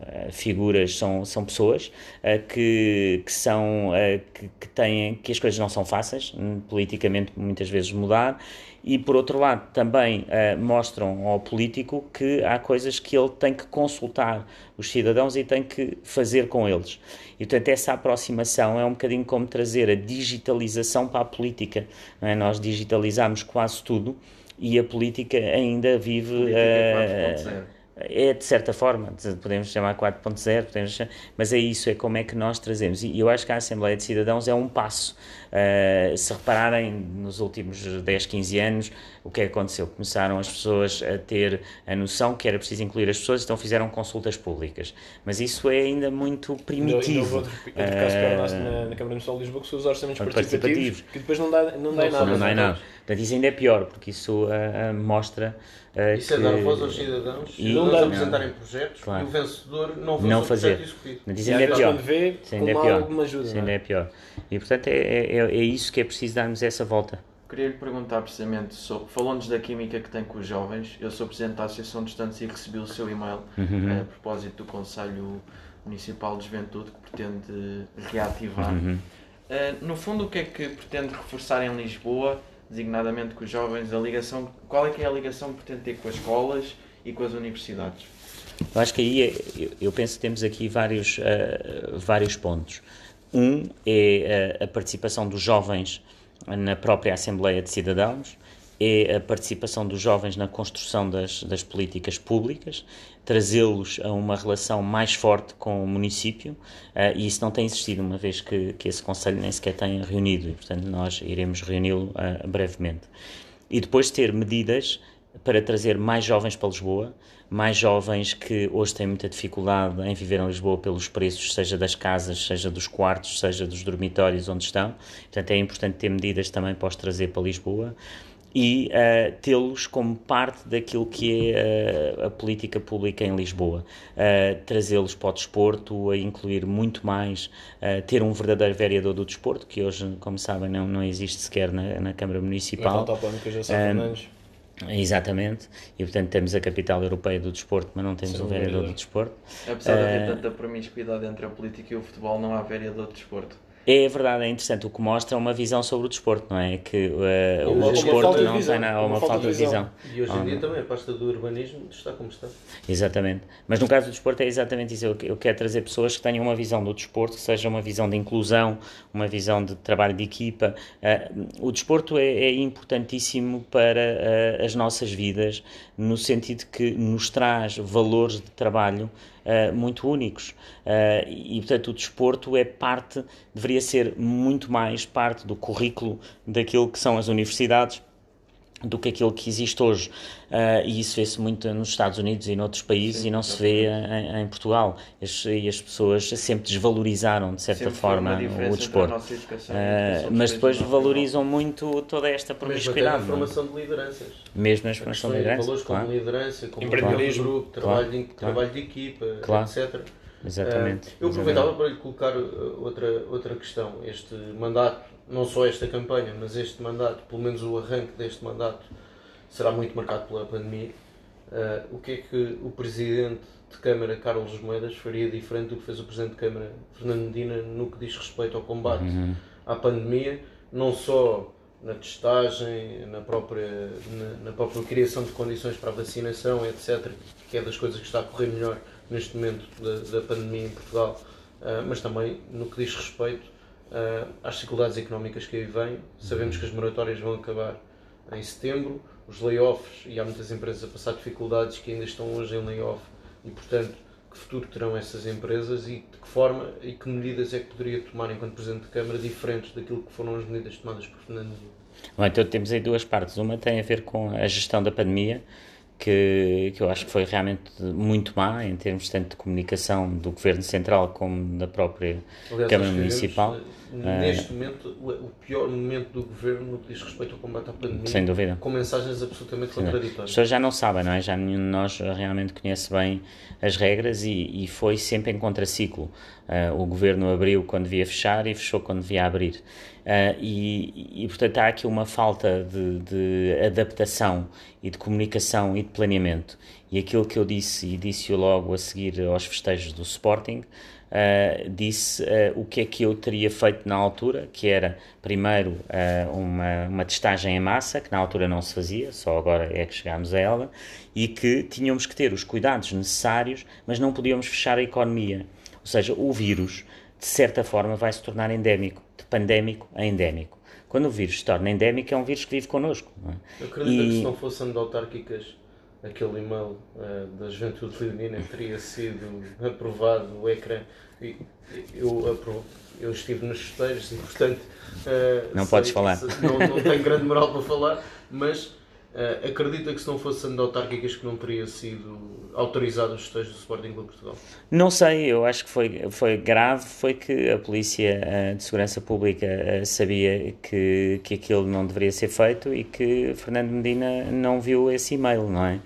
eh, figuras, são, são pessoas eh, que, que são que, que têm que as coisas não são fáceis hum, politicamente muitas vezes mudar e por outro lado também mostram ao político que há coisas que ele tem que consultar os cidadãos e tem que fazer com eles e portanto essa aproximação é um bocadinho como trazer a digitalização para a política é? nós digitalizamos quase tudo e a política ainda vive Política 4.0. é de certa forma, de- podemos chamar 4.0, podemos chamar- mas é isso, é como é que nós trazemos. E eu acho que a Assembleia de Cidadãos é um passo. Uh, se repararem, nos últimos 10, 15 anos, o que é que aconteceu? Começaram as pessoas a ter a noção que era preciso incluir as pessoas, então fizeram consultas públicas. Mas isso é ainda muito Ainda- ainda houve primitivo. outro, outro caso Uh, na, na Câmara Municipal de Lisboa, que são os orçamentos Participativos. participativos, que depois não dá, não dá Não nada. não dá em nada. Portanto, isso ainda é pior, porque isso uh, uh, mostra uh, Isso é que- dar voz aos cidadãos, E- Não dá- apresentarem projetos Claro. e o vencedor não fazer Não fazer. Mas isso ainda é pior. vê, ainda é pior. alguma ajuda. Não ainda é? é pior. E portanto é, é, é isso que é preciso darmos essa volta. Queria lhe perguntar precisamente sobre. Falou-nos da química que tem com os jovens. Eu sou presidente da Associação de Estudantes e recebi o seu e-mail Uhum. eh, a propósito do Conselho Municipal de Juventude que pretende reativar. Uhum. Eh, no fundo, o que é que pretende reforçar em Lisboa, designadamente com os jovens, a ligação, qual é que é a ligação que pretende ter com as escolas e com as universidades? Eu acho que aí é, eu, eu penso que temos aqui vários, uh, vários pontos. Um é a, a participação dos jovens na própria Assembleia de Cidadãos, é a participação dos jovens na construção das, das políticas públicas, trazê-los a uma relação mais forte com o município, uh, e isso não tem existido, uma vez que, que esse Conselho nem sequer tem reunido, e portanto nós iremos reuni-lo uh, brevemente. E depois ter medidas para trazer mais jovens para Lisboa, mais jovens que hoje têm muita dificuldade em viver em Lisboa pelos preços, seja das casas, seja dos quartos, seja dos dormitórios onde estão. Portanto, é importante ter medidas também para os trazer para Lisboa e uh, tê-los como parte daquilo que é uh, a política pública em Lisboa. Uh, Trazê-los para o desporto, a incluir muito mais, ter um verdadeiro vereador do desporto, que hoje, como sabem, não, não existe sequer na, na Câmara Municipal. Não falta já São Exatamente, e portanto temos a capital europeia do desporto, mas não temos Sim, um vereador do desporto. Apesar de haver tanta promiscuidade entre a política e o futebol, não há vereador de desporto. É verdade, é interessante. O que mostra é uma visão sobre o desporto, não é? Que uh, o desporto não tem nada, uma, uma falta de visão. E hoje em dia também a pasta do urbanismo está como está. Exatamente. Mas no caso do desporto é exatamente isso. Eu, eu quero trazer pessoas que tenham uma visão do desporto, que seja uma visão de inclusão, uma visão de trabalho de equipa. Uh, o desporto é, é importantíssimo para uh, as nossas vidas, no sentido que nos traz valores de trabalho uh, muito únicos. Uh, e, portanto, o desporto é parte, deveria ser muito mais parte do currículo daquilo que são as universidades do que aquilo que existe hoje. Uh, e isso vê-se muito nos Estados Unidos e noutros países Sim, e não se vê em, em Portugal. As, e as pessoas sempre desvalorizaram, de certa sempre forma, o desporto. Uh, mas depois valorizam muito toda esta promiscuidade. Mesmo a formação de lideranças. Mesmo a formação de lideranças. Valores claro. como liderança, como empreendedorismo, grupo, trabalho, de, trabalho de equipa, claro. etc. Exatamente. Uh, eu aproveitava para lhe colocar outra, outra questão. Este mandato não só esta campanha, mas este mandato, pelo menos o arranque deste mandato, será muito marcado pela pandemia. Uh, o que é que o Presidente de Câmara, Carlos Moedas, faria diferente do que fez o Presidente de Câmara, Fernando Medina, no que diz respeito ao combate uhum. à pandemia, não só na testagem, na própria, na, na, própria criação de condições para a vacinação, etc., que é das coisas que está a correr melhor neste momento da, da pandemia em Portugal, uh, mas também no que diz respeito uh, às dificuldades económicas que aí vêm. Sabemos que as moratórias vão acabar em setembro, os layoffs, e há muitas empresas a passar dificuldades que ainda estão hoje em layoff, e portanto, que futuro terão essas empresas e de que forma e que medidas é que poderia tomar enquanto Presidente de Câmara diferentes daquilo que foram as medidas tomadas por Fernando Bom, então temos aí duas partes. Uma tem a ver com a gestão da pandemia, que, que eu acho que foi realmente muito má em termos tanto de comunicação do Governo Central como da própria Aliás, Câmara Municipal. Neste uh, momento, o pior momento do Governo no que diz respeito ao combate à pandemia, sem dúvida. com mensagens absolutamente contraditórias. As pessoas já não sabem, não é? Já nenhum de nós realmente conhece bem as regras e, e foi sempre em contraciclo. Uh, o Governo abriu quando devia fechar e fechou quando devia abrir. Uh, e, e, portanto, há aqui uma falta de, de, adaptação e de comunicação e de planeamento. E aquilo que eu disse, e disse-o logo a seguir aos festejos do Sporting, uh, disse uh, o que é que eu teria feito na altura, que era, primeiro, uma, uma testagem em massa, que na altura não se fazia, só agora é que chegámos a ela, e que tínhamos que ter os cuidados necessários, mas não podíamos fechar a economia. Ou seja, o vírus, de certa forma, vai se tornar endémico pandémico a endémico. Quando o vírus se torna endémico, é um vírus que vive connosco. É? Eu acredito e... que se não fossem autárquicas, aquele e-mail uh, da Juventude Leonina teria sido aprovado o ecrã. Eu, eu estive nos festejos e, portanto. Uh, não podes falar. Não, não tenho grande moral para falar, mas Uh, acredita que se não fosse autárquicas que não teria sido autorizado os festejos do Sporting Clube Portugal? Não sei, eu acho que foi, foi grave, foi que a Polícia uh, de Segurança Pública uh, sabia que, que aquilo não deveria ser feito e que Fernando Medina não viu esse e-mail, não é?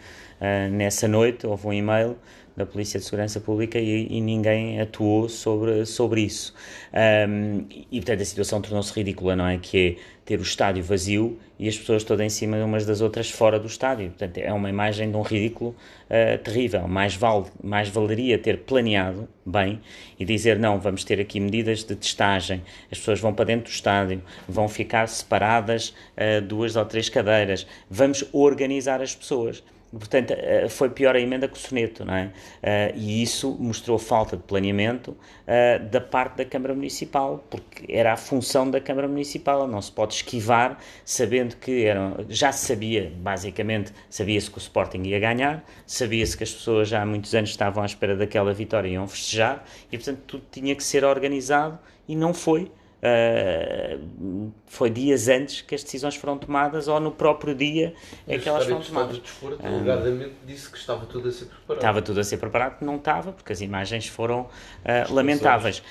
nessa noite houve um e-mail da Polícia de Segurança Pública e, e ninguém atuou sobre, sobre isso. Um, e, portanto, a situação tornou-se ridícula, não é? Que é ter o estádio vazio e as pessoas todas em cima umas das outras fora do estádio. Portanto, é uma imagem de um ridículo uh, terrível. Mais, vale, mais valeria ter planeado bem e dizer, não, vamos ter aqui medidas de testagem, as pessoas vão para dentro do estádio, vão ficar separadas uh, duas ou três cadeiras, vamos organizar as pessoas Portanto, eh, foi pior a emenda que o soneto, não é? Uh, e isso mostrou falta de planeamento uh, da parte da Câmara Municipal, porque era a função da Câmara Municipal, não se pode esquivar, sabendo que era, já se sabia, basicamente, sabia-se que o Sporting ia ganhar, sabia-se que as pessoas já há muitos anos estavam à espera daquela vitória e iam festejar, e portanto tudo tinha que ser organizado e não foi. Uh, foi dias antes que as decisões foram tomadas ou no próprio dia é que elas foram tomadas. O Desporto, uh, alegadamente, disse que estava tudo a ser preparado. Estava tudo a ser preparado, não estava, porque as imagens foram uh, lamentáveis.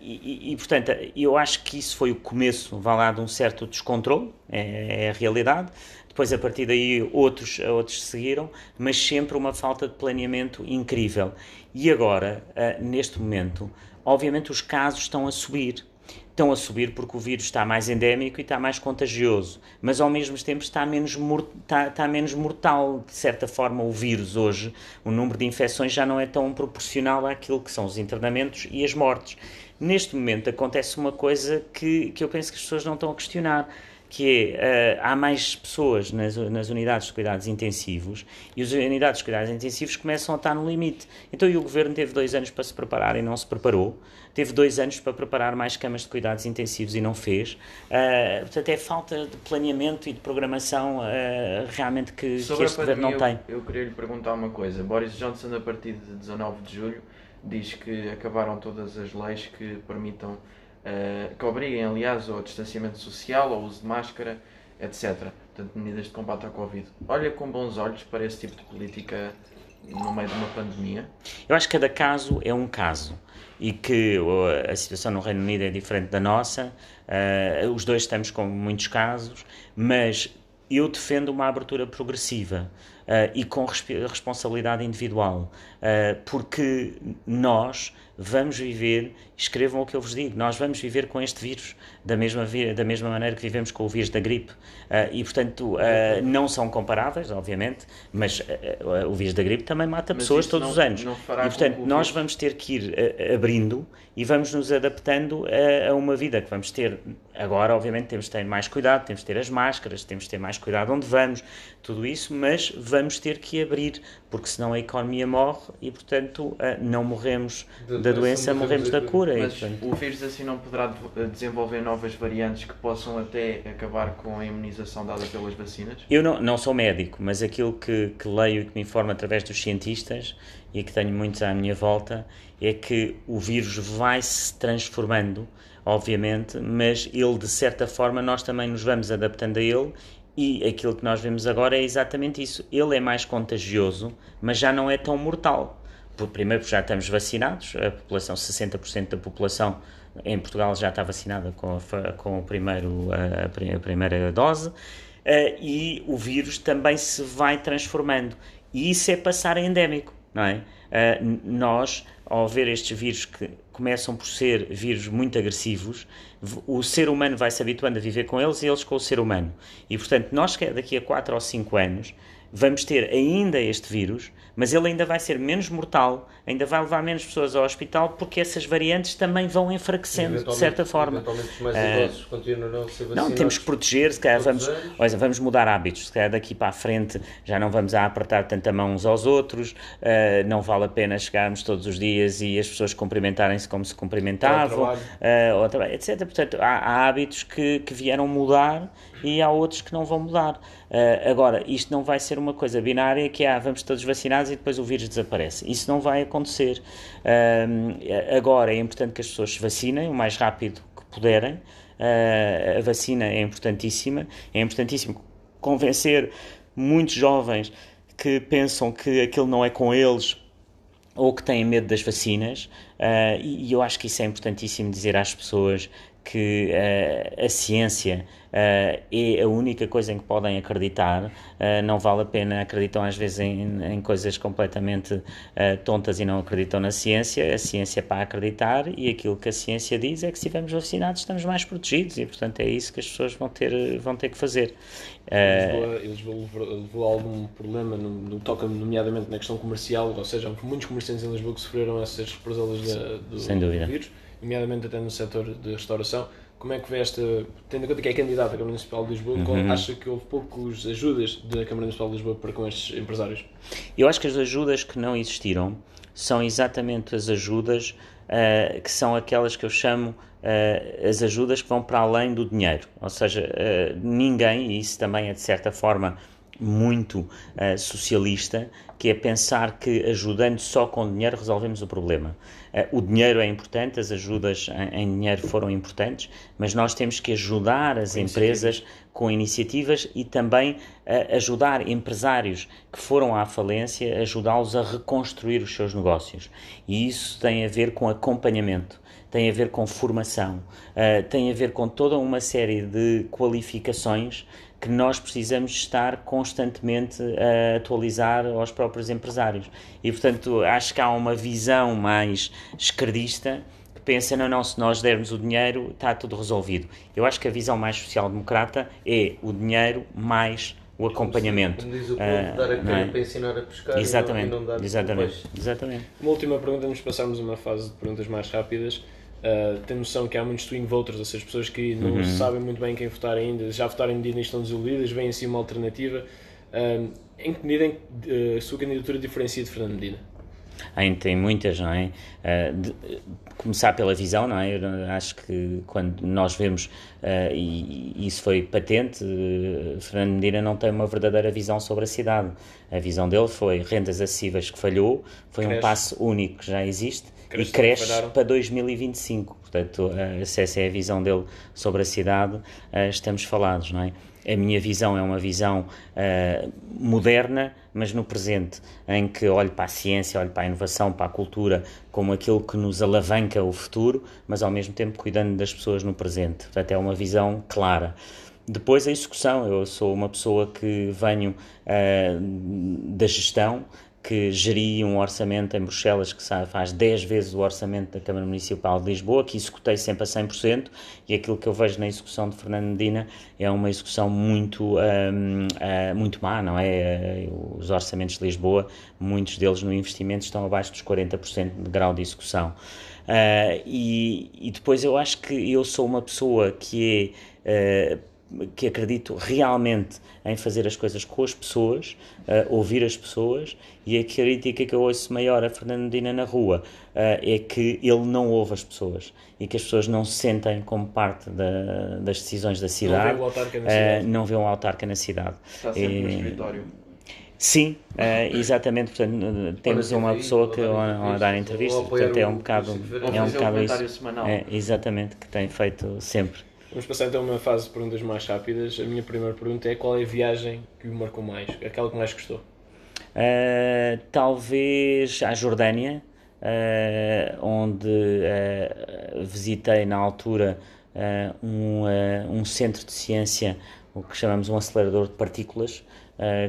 E, e, portanto, eu acho que isso foi o começo, vá lá, de um certo descontrole, é, é a realidade. Depois, a partir daí, outros, outros seguiram, mas sempre uma falta de planeamento incrível. E agora, neste momento, obviamente os casos estão a subir estão a subir porque o vírus está mais endémico e está mais contagioso, mas ao mesmo tempo está menos, está, está menos mortal. De certa forma, o vírus hoje, o número de infecções já não é tão proporcional àquilo que são os internamentos e as mortes. Neste momento acontece uma coisa que, que eu penso que as pessoas não estão a questionar que é, uh, há mais pessoas nas, nas, unidades de cuidados intensivos e as unidades de cuidados intensivos começam a estar no limite. Então, o governo teve dois anos para se preparar e não se preparou, teve dois anos para preparar mais camas de cuidados intensivos e não fez. Uh, portanto, é falta de planeamento e de programação uh, realmente que, que este governo não eu, tem. Eu queria lhe perguntar uma coisa. Boris Johnson, a partir de 19 de julho, diz que acabaram todas as leis que permitam eh, que obriguem, aliás, ao distanciamento social, ao uso de máscara, etc. Portanto, medidas de combate à Covid. Olha com bons olhos para esse tipo de política no meio de uma pandemia? Eu acho que cada caso é um caso e que a situação no Reino Unido é diferente da nossa. Uh, os dois estamos com muitos casos, mas eu defendo uma abertura progressiva uh, e com responsabilidade individual, uh, porque nós vamos viver, escrevam o que eu vos digo, nós vamos viver com este vírus da mesma, da mesma maneira que vivemos com o vírus da gripe. Uh, e, portanto, uh, não são comparáveis, obviamente, mas o vírus da gripe também mata mas pessoas todos não, os anos. e, portanto, nós vamos ter que ir abrindo e vamos nos adaptando a, a, uma vida que vamos ter. Agora, obviamente, temos de ter mais cuidado, temos de ter as máscaras, temos de ter mais cuidado onde vamos, tudo isso, mas vamos ter que abrir, porque senão a economia morre e, portanto, não morremos de, da doença, morremos da cura. Mas e, portanto... o vírus assim não poderá desenvolver novas novas variantes que possam até acabar com a imunização dada pelas vacinas? Eu não, não sou médico, mas aquilo que, que leio e que me informo através dos cientistas e que tenho muitos à minha volta é que o vírus vai se transformando, obviamente, mas ele de certa forma nós também nos vamos adaptando a ele e aquilo que nós vemos agora é exatamente isso. Ele é mais contagioso, mas já não é tão mortal. Primeiro, porque já estamos vacinados, a população, 60% da população em Portugal já está vacinada com, a, com o primeiro, a, a primeira dose, uh, e o vírus também se vai transformando. E isso é passar a endémico, não é? Uh, nós, ao ver estes vírus que começam por ser vírus muito agressivos, o ser humano vai se habituando a viver com eles e eles com o ser humano. E, portanto, nós daqui a 4 ou 5 anos vamos ter ainda este vírus, mas ele ainda vai ser menos mortal, ainda vai levar menos pessoas ao hospital, porque essas variantes também vão enfraquecendo de certa forma. Eventualmente mais uh, idosos continuarão a ser vacinados. Não, temos que proteger, se calhar vamos, olha, vamos mudar hábitos, se calhar daqui para a frente já não vamos a apertar tanta mão uns aos outros, uh, não vale a pena chegarmos todos os dias e as pessoas cumprimentarem-se como se cumprimentavam, uh, etc. Portanto, há, há hábitos que, que vieram mudar e há outros que não vão mudar. Uh, agora, isto não vai ser uma coisa binária que ah, vamos todos vacinados e depois o vírus desaparece. Isso não vai acontecer. Uh, agora é importante que as pessoas se vacinem o mais rápido que puderem. Uh, a vacina é importantíssima. É importantíssimo convencer muitos jovens que pensam que aquilo não é com eles ou que têm medo das vacinas, uh, e, e, eu acho que isso é importantíssimo dizer às pessoas que uh, a ciência uh, é a única coisa em que podem acreditar, uh, não vale a pena, acreditam às vezes em, em coisas completamente tontas e não acreditam na ciência, a ciência é para acreditar e aquilo que a ciência diz é que se estivermos vacinados estamos mais protegidos e portanto é isso que as pessoas vão ter, vão ter que fazer. Eles levou, levou algum problema, no, no, toca nomeadamente na questão comercial, ou seja, muitos comerciantes em Lisboa que sofreram essas represas do, dúvida. vírus nomeadamente até no setor de restauração, como é que vê esta, tendo em conta que é candidata à Câmara Municipal de Lisboa, uhum. acha que houve poucos ajudas da Câmara Municipal de Lisboa para com estes empresários? Eu acho que as ajudas que não existiram são exatamente as ajudas uh, que são aquelas que eu chamo uh, as ajudas que vão para além do dinheiro. Ou seja, uh, ninguém, e isso também é de certa forma muito uh, socialista, que é pensar que ajudando só com dinheiro resolvemos o problema. Uh, o dinheiro é importante, as ajudas em, dinheiro foram importantes, mas nós temos que ajudar as com empresas com iniciativas e também uh, ajudar empresários que foram à falência, ajudá-los a reconstruir os seus negócios. E isso tem a ver com acompanhamento tem a ver com formação, uh, tem a ver com toda uma série de qualificações que nós precisamos estar constantemente a atualizar aos próprios empresários. E, portanto, acho que há uma visão mais esquerdista que pensa, não, não, se nós dermos o dinheiro, está tudo resolvido. Eu acho que a visão mais social-democrata é o dinheiro mais o acompanhamento. Como diz o povo, uh, dar a cara é? para ensinar a pescar exatamente, e não, e não dar exatamente, exatamente. Uma última pergunta, vamos passarmos uma fase de perguntas mais rápidas. Uh, tem noção que há muitos swing voters, ou seja, pessoas que não uhum. sabem muito bem quem votar ainda, já votaram em medida e estão desiludidas, vem assim uma alternativa. Uh, em que medida em uh, a sua candidatura diferencia de Fernando Medina? Ainda tem muitas, não é? Uh, de, começar pela visão, não é? Eu acho que quando nós vemos, uh, e, e, isso foi patente, uh, Fernando Medina não tem uma verdadeira visão sobre a cidade. A visão dele foi rendas acessíveis que falhou, foi Cresce. um passo único que já existe cresce e cresce para 2025. Portanto, se essa é a visão dele sobre a cidade, estamos falados, não é? A minha visão é uma visão uh, moderna, mas no presente, em que olho para a ciência, olho para a inovação, para a cultura, como aquilo que nos alavanca o futuro, mas ao mesmo tempo cuidando das pessoas no presente. Portanto, é uma visão clara. Depois a execução, eu sou uma pessoa que venho uh, da gestão, que geria um orçamento em Bruxelas que faz 10 vezes o orçamento da Câmara Municipal de Lisboa, que executei sempre a 100%, e aquilo que eu vejo na execução de Fernando Medina é uma execução muito, um, uh, ah, muito má, não é? Os orçamentos de Lisboa, muitos deles no investimento estão abaixo dos 40% de grau de execução. Uh, e, e, depois eu acho que eu sou uma pessoa que é. Uh, que acredito realmente em fazer as coisas com as pessoas, uh, ouvir as pessoas, e a crítica que eu ouço maior a Fernando Medina na rua uh, é que ele não ouve as pessoas e que as pessoas não se sentem como parte da, das decisões da cidade. Não vê o autarca na cidade. Uh, não vê um autarca na cidade. Está sempre e, no escritório. Sim, uh, exatamente. Portanto, temos uma pessoa que a, a dar entrevistas, portanto é um bocado, é um bocado isso. É, exatamente, que tem feito sempre. Vamos passar então a uma fase de perguntas mais rápidas. A minha primeira pergunta é qual é a viagem que o marcou mais? Aquela que mais gostou? Uh, talvez a Jordânia, uh, onde uh, visitei na altura um, um centro de ciência, o que chamamos um acelerador de partículas,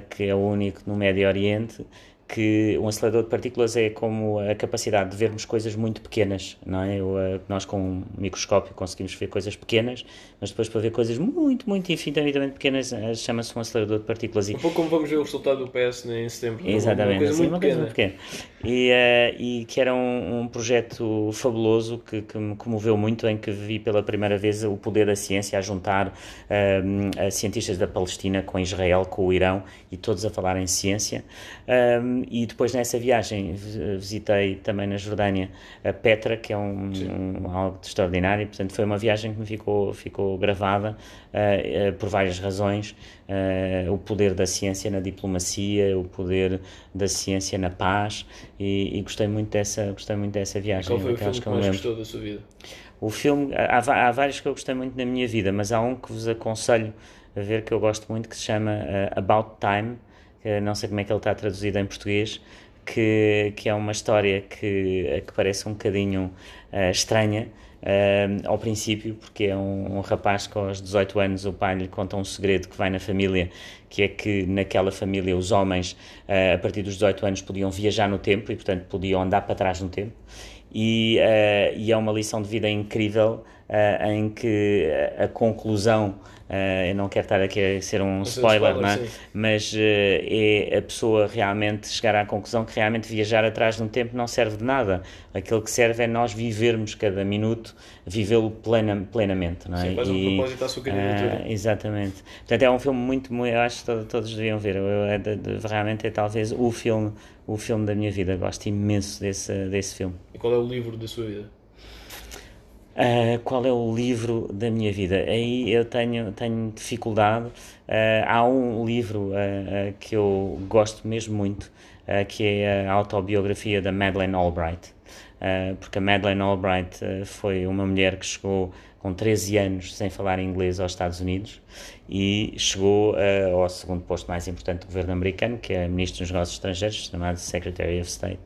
que é o único no Médio Oriente, que um acelerador de partículas é como a capacidade de vermos coisas muito pequenas, não é? Eh, nós com um microscópio conseguimos ver coisas pequenas, mas depois para ver coisas muito, muito infinitamente pequenas eh, chama-se um acelerador de partículas. Um pouco como vamos ver o resultado do PS em setembro. Exatamente, uma coisa, assim, muito, uma pequena. coisa muito pequena. E, uh, e que era um, um, projeto fabuloso que, que me comoveu muito, em que vi pela primeira vez o poder da ciência a juntar uh, cientistas da Palestina com Israel, com o Irão e todos a falar em ciência. Um, e depois nessa viagem visitei também na Jordânia a Petra, que é um, um algo extraordinário, portanto foi uma viagem que me ficou, ficou gravada uh, uh, por várias razões, uh, o poder da ciência na diplomacia, o poder da ciência na paz e, e gostei muito dessa, gostei muito dessa viagem. Qual foi o filme que, que mais gostou da sua vida? O filme, há, há vários que eu gostei muito na minha vida, mas há um que vos aconselho a ver que eu gosto muito que se chama About Time, não sei como é que ele está traduzido em português, que, que é uma história que, que parece um bocadinho uh, estranha uh, ao princípio, porque é um, um, rapaz que aos 18 anos o pai lhe conta um segredo que vai na família, que é que naquela família os homens, uh, a partir dos 18 anos, podiam viajar no tempo e, portanto, podiam andar para trás no tempo. E, e é uma lição de vida incrível em que a conclusão eu não quero estar aqui a ser um é spoiler, spoiler, não é? mas eh, é a pessoa realmente chegar à conclusão que realmente viajar atrás de um tempo não serve de nada. Aquilo que serve é nós vivermos cada minuto, vivê-lo plena, plenamente, não é? Sim, faz um propósito à sua candidatura. ah, exatamente. Portanto, é um filme muito, muito eu acho que to- todos deviam ver. Eu, é de- de- realmente é talvez o filme, o filme da minha vida. Gosto imenso desse, desse filme. E qual é o livro da sua vida? Ah, qual é o livro da minha vida? Aí eu tenho, tenho dificuldade. Ah, há um livro ah, que eu gosto mesmo muito, que é a autobiografia da Madeleine Albright. Porque a Madeleine Albright foi uma mulher que chegou com 13 anos sem falar inglês aos Estados Unidos e chegou ah, ao segundo posto mais importante do governo americano, que é Ministro dos Negócios Estrangeiros, chamado Secretary of State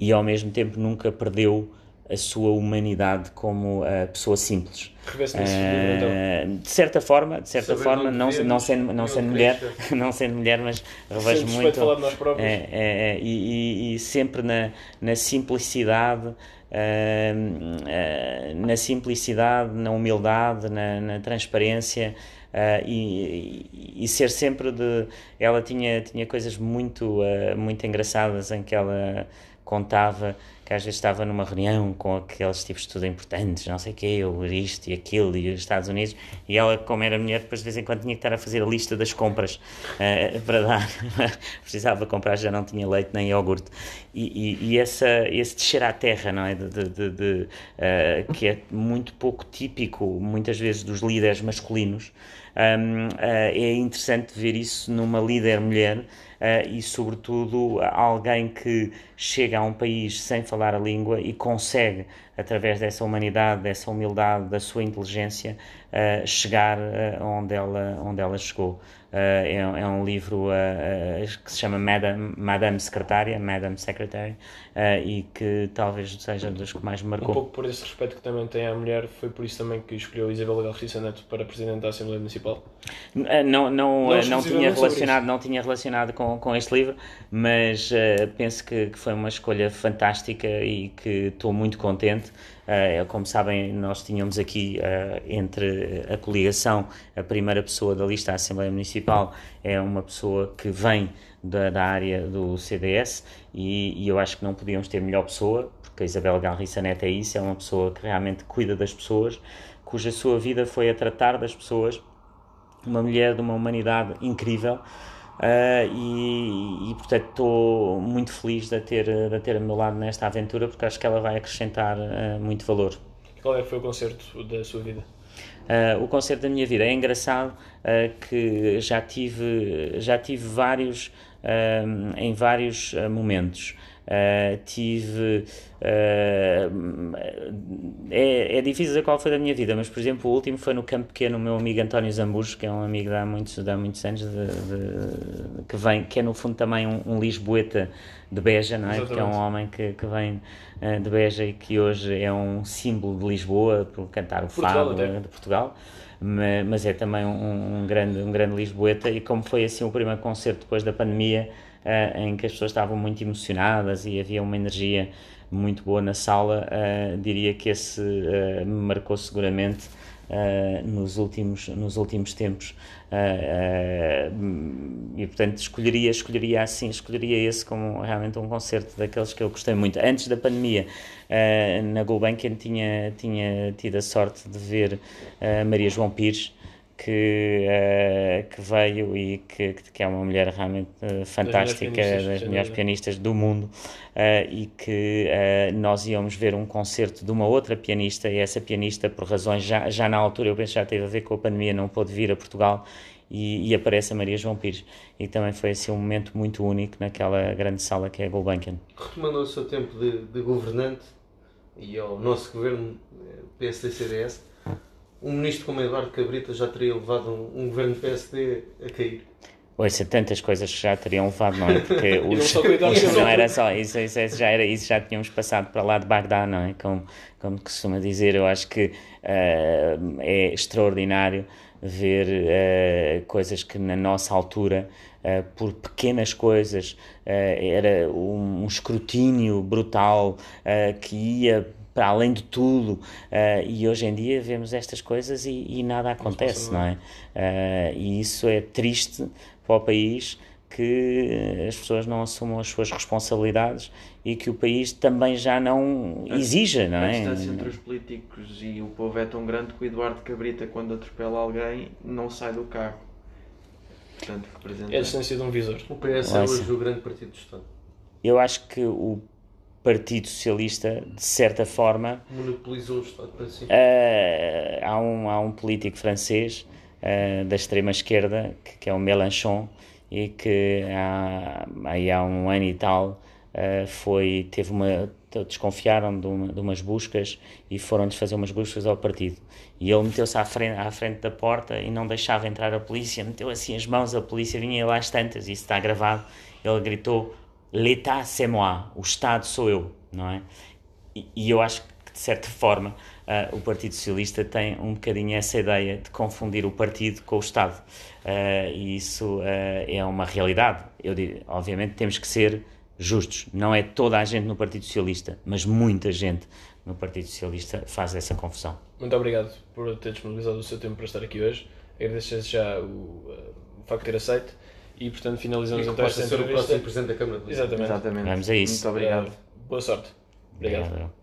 e ao mesmo tempo nunca perdeu a sua humanidade como a pessoa simples. Então. Eh, de certa forma, de certa Saber forma, não, não sendo, não sendo mulher, não sendo mulher, mas revejo Sempre muito falar de nós próprios. é, é, é, e, e- e sempre na, na simplicidade, ah, na simplicidade, na humildade, na, na transparência ah, e, e- e ser sempre de. Ela tinha, tinha coisas muito, ah, muito engraçadas em que ela contava que às vezes estava numa reunião com aqueles tipos de estudo importantes, não sei o quê, ou isto e aquilo, e os Estados Unidos, e ela, como era mulher, depois de vez em quando tinha que estar a fazer a lista das compras eh, para dar, precisava comprar, já não tinha leite nem iogurte, e, e, e essa, esse descer à terra, não é, de, de- de- eh, que é muito pouco típico, muitas vezes, dos líderes masculinos, Hum, eh, é interessante ver isso numa líder mulher eh, e, sobretudo, alguém que chega a um país sem falar a língua e consegue, através dessa humanidade, dessa humildade, da sua inteligência, eh, chegar eh, onde, ela, onde ela chegou. Eh, é, é um livro que se chama Madame, Madame Secretária, Madame Secretary, e que talvez seja dos que mais me Um marcou. pouco por esse respeito que também tem à mulher, foi por isso também que escolheu Isabel Galriça Neto para Presidente da Assembleia Municipal. Não, não, Não não, tinha relacionado, não tinha relacionado com, com este livro, mas penso que, que foi uma escolha fantástica e que estou muito contente. Eh, como sabem, nós tínhamos aqui eh, entre a coligação a primeira pessoa da lista à Assembleia Municipal é uma pessoa que vem da, da área do CDS e, e eu acho que não podíamos ter melhor pessoa, porque a Isabel Galriça Neto é isso, é uma pessoa que realmente cuida das pessoas, cuja sua vida foi a tratar das pessoas uma mulher de uma humanidade incrível ah, e, e, portanto estou muito feliz de a, ter, de a ter a meu lado nesta aventura porque acho que ela vai acrescentar ah, muito valor. Qual é que foi o concerto da sua vida? Ah, o concerto da minha vida é engraçado que já tive já tive vários em vários momentos Ah, tive ah, é, é difícil dizer qual foi da minha vida mas por exemplo o último foi no Campo Pequeno o meu amigo António Zambujo que é um amigo de há muitos, de há muitos anos de- de- que vem que é no fundo também um, um lisboeta de Beja não é? porque é um Exatamente. homem que, que vem ah, de Beja e que hoje é um símbolo de Lisboa por cantar o Portugal fado até. de Portugal, ma- mas é também um, um grande, um grande lisboeta e como foi assim o primeiro concerto depois da pandemia, eh, em que as pessoas estavam muito emocionadas e havia uma energia muito boa na sala, eh, diria que esse eh, me marcou seguramente eh, nos, últimos, nos últimos tempos. Eh, eh, e portanto escolheria, escolheria assim, escolheria esse como realmente um concerto daqueles que eu gostei muito. Antes da pandemia, na Gulbenkian tinha, tinha tido a sorte de ver Maria João Pires, que, eh, que veio e que, que é uma mulher realmente eh, fantástica, das sem melhores pianistas do mundo, eh, e que nós íamos ver um concerto de uma outra pianista, e essa pianista, por razões já, já na altura, eu penso que já teve a ver com a pandemia, não pôde vir a Portugal, e, e aparece a Maria João Pires. E também foi assim um momento muito único naquela grande sala que é a Gulbenkian. Retomando o seu tempo de, de governante e ao nosso governo PSD-CDS, um ministro como Eduardo Cabrita já teria levado um, um governo PSD a cair. Ouça, tantas coisas que já teriam levado, não é? Porque não os, os- não era só isso, isso, isso já era isso, já tínhamos passado para lá de Bagdá, não é? Como, como costuma dizer, eu acho que ah, é extraordinário ver ah, coisas que na nossa altura, ah, por pequenas coisas, era um, um escrutínio brutal que ia para além de tudo, uh, e hoje em dia vemos estas coisas e, e nada acontece, não é? Uh, e isso é triste para o país que as pessoas não assumam as suas responsabilidades e que o país também já não exija, não é? A distância entre os políticos e o povo é tão grande que o Eduardo Cabrita, quando atropela alguém, não sai do carro. Portanto, representa... É a distância de um visor. O PS é hoje o grande partido do Estado. Eu acho que o Partido Socialista, de certa forma. Monopolizou o Estado para si. Uh, há, um, há um político francês uh, da extrema-esquerda, que, que, é o Mélenchon, e que há, aí há um ano e tal uh, foi, teve uma, desconfiaram de, uma, de umas buscas e foram-lhes fazer umas buscas ao partido. E ele meteu-se à frente, à frente da porta e não deixava entrar a polícia, meteu assim as mãos, a polícia vinha lá às tantas, isso está gravado. Ele gritou: L'État c'est moi, o Estado sou eu, não é? E, e eu acho que, de certa forma, uh, o Partido Socialista tem um bocadinho essa ideia de confundir o partido com o Estado. Uh, e isso uh, é uma realidade. Eu digo, obviamente temos que ser justos. Não é toda a gente no Partido Socialista, mas muita gente no Partido Socialista faz essa confusão. Muito obrigado por ter disponibilizado o seu tempo para estar aqui hoje. Agradeço já o, o facto de ter aceito e, portanto, finalizamos e então esta entrevista. ser o próximo Presidente da Câmara Exatamente. Exatamente. Vamos a isso. Muito obrigado. Boa sorte. obrigado. obrigado.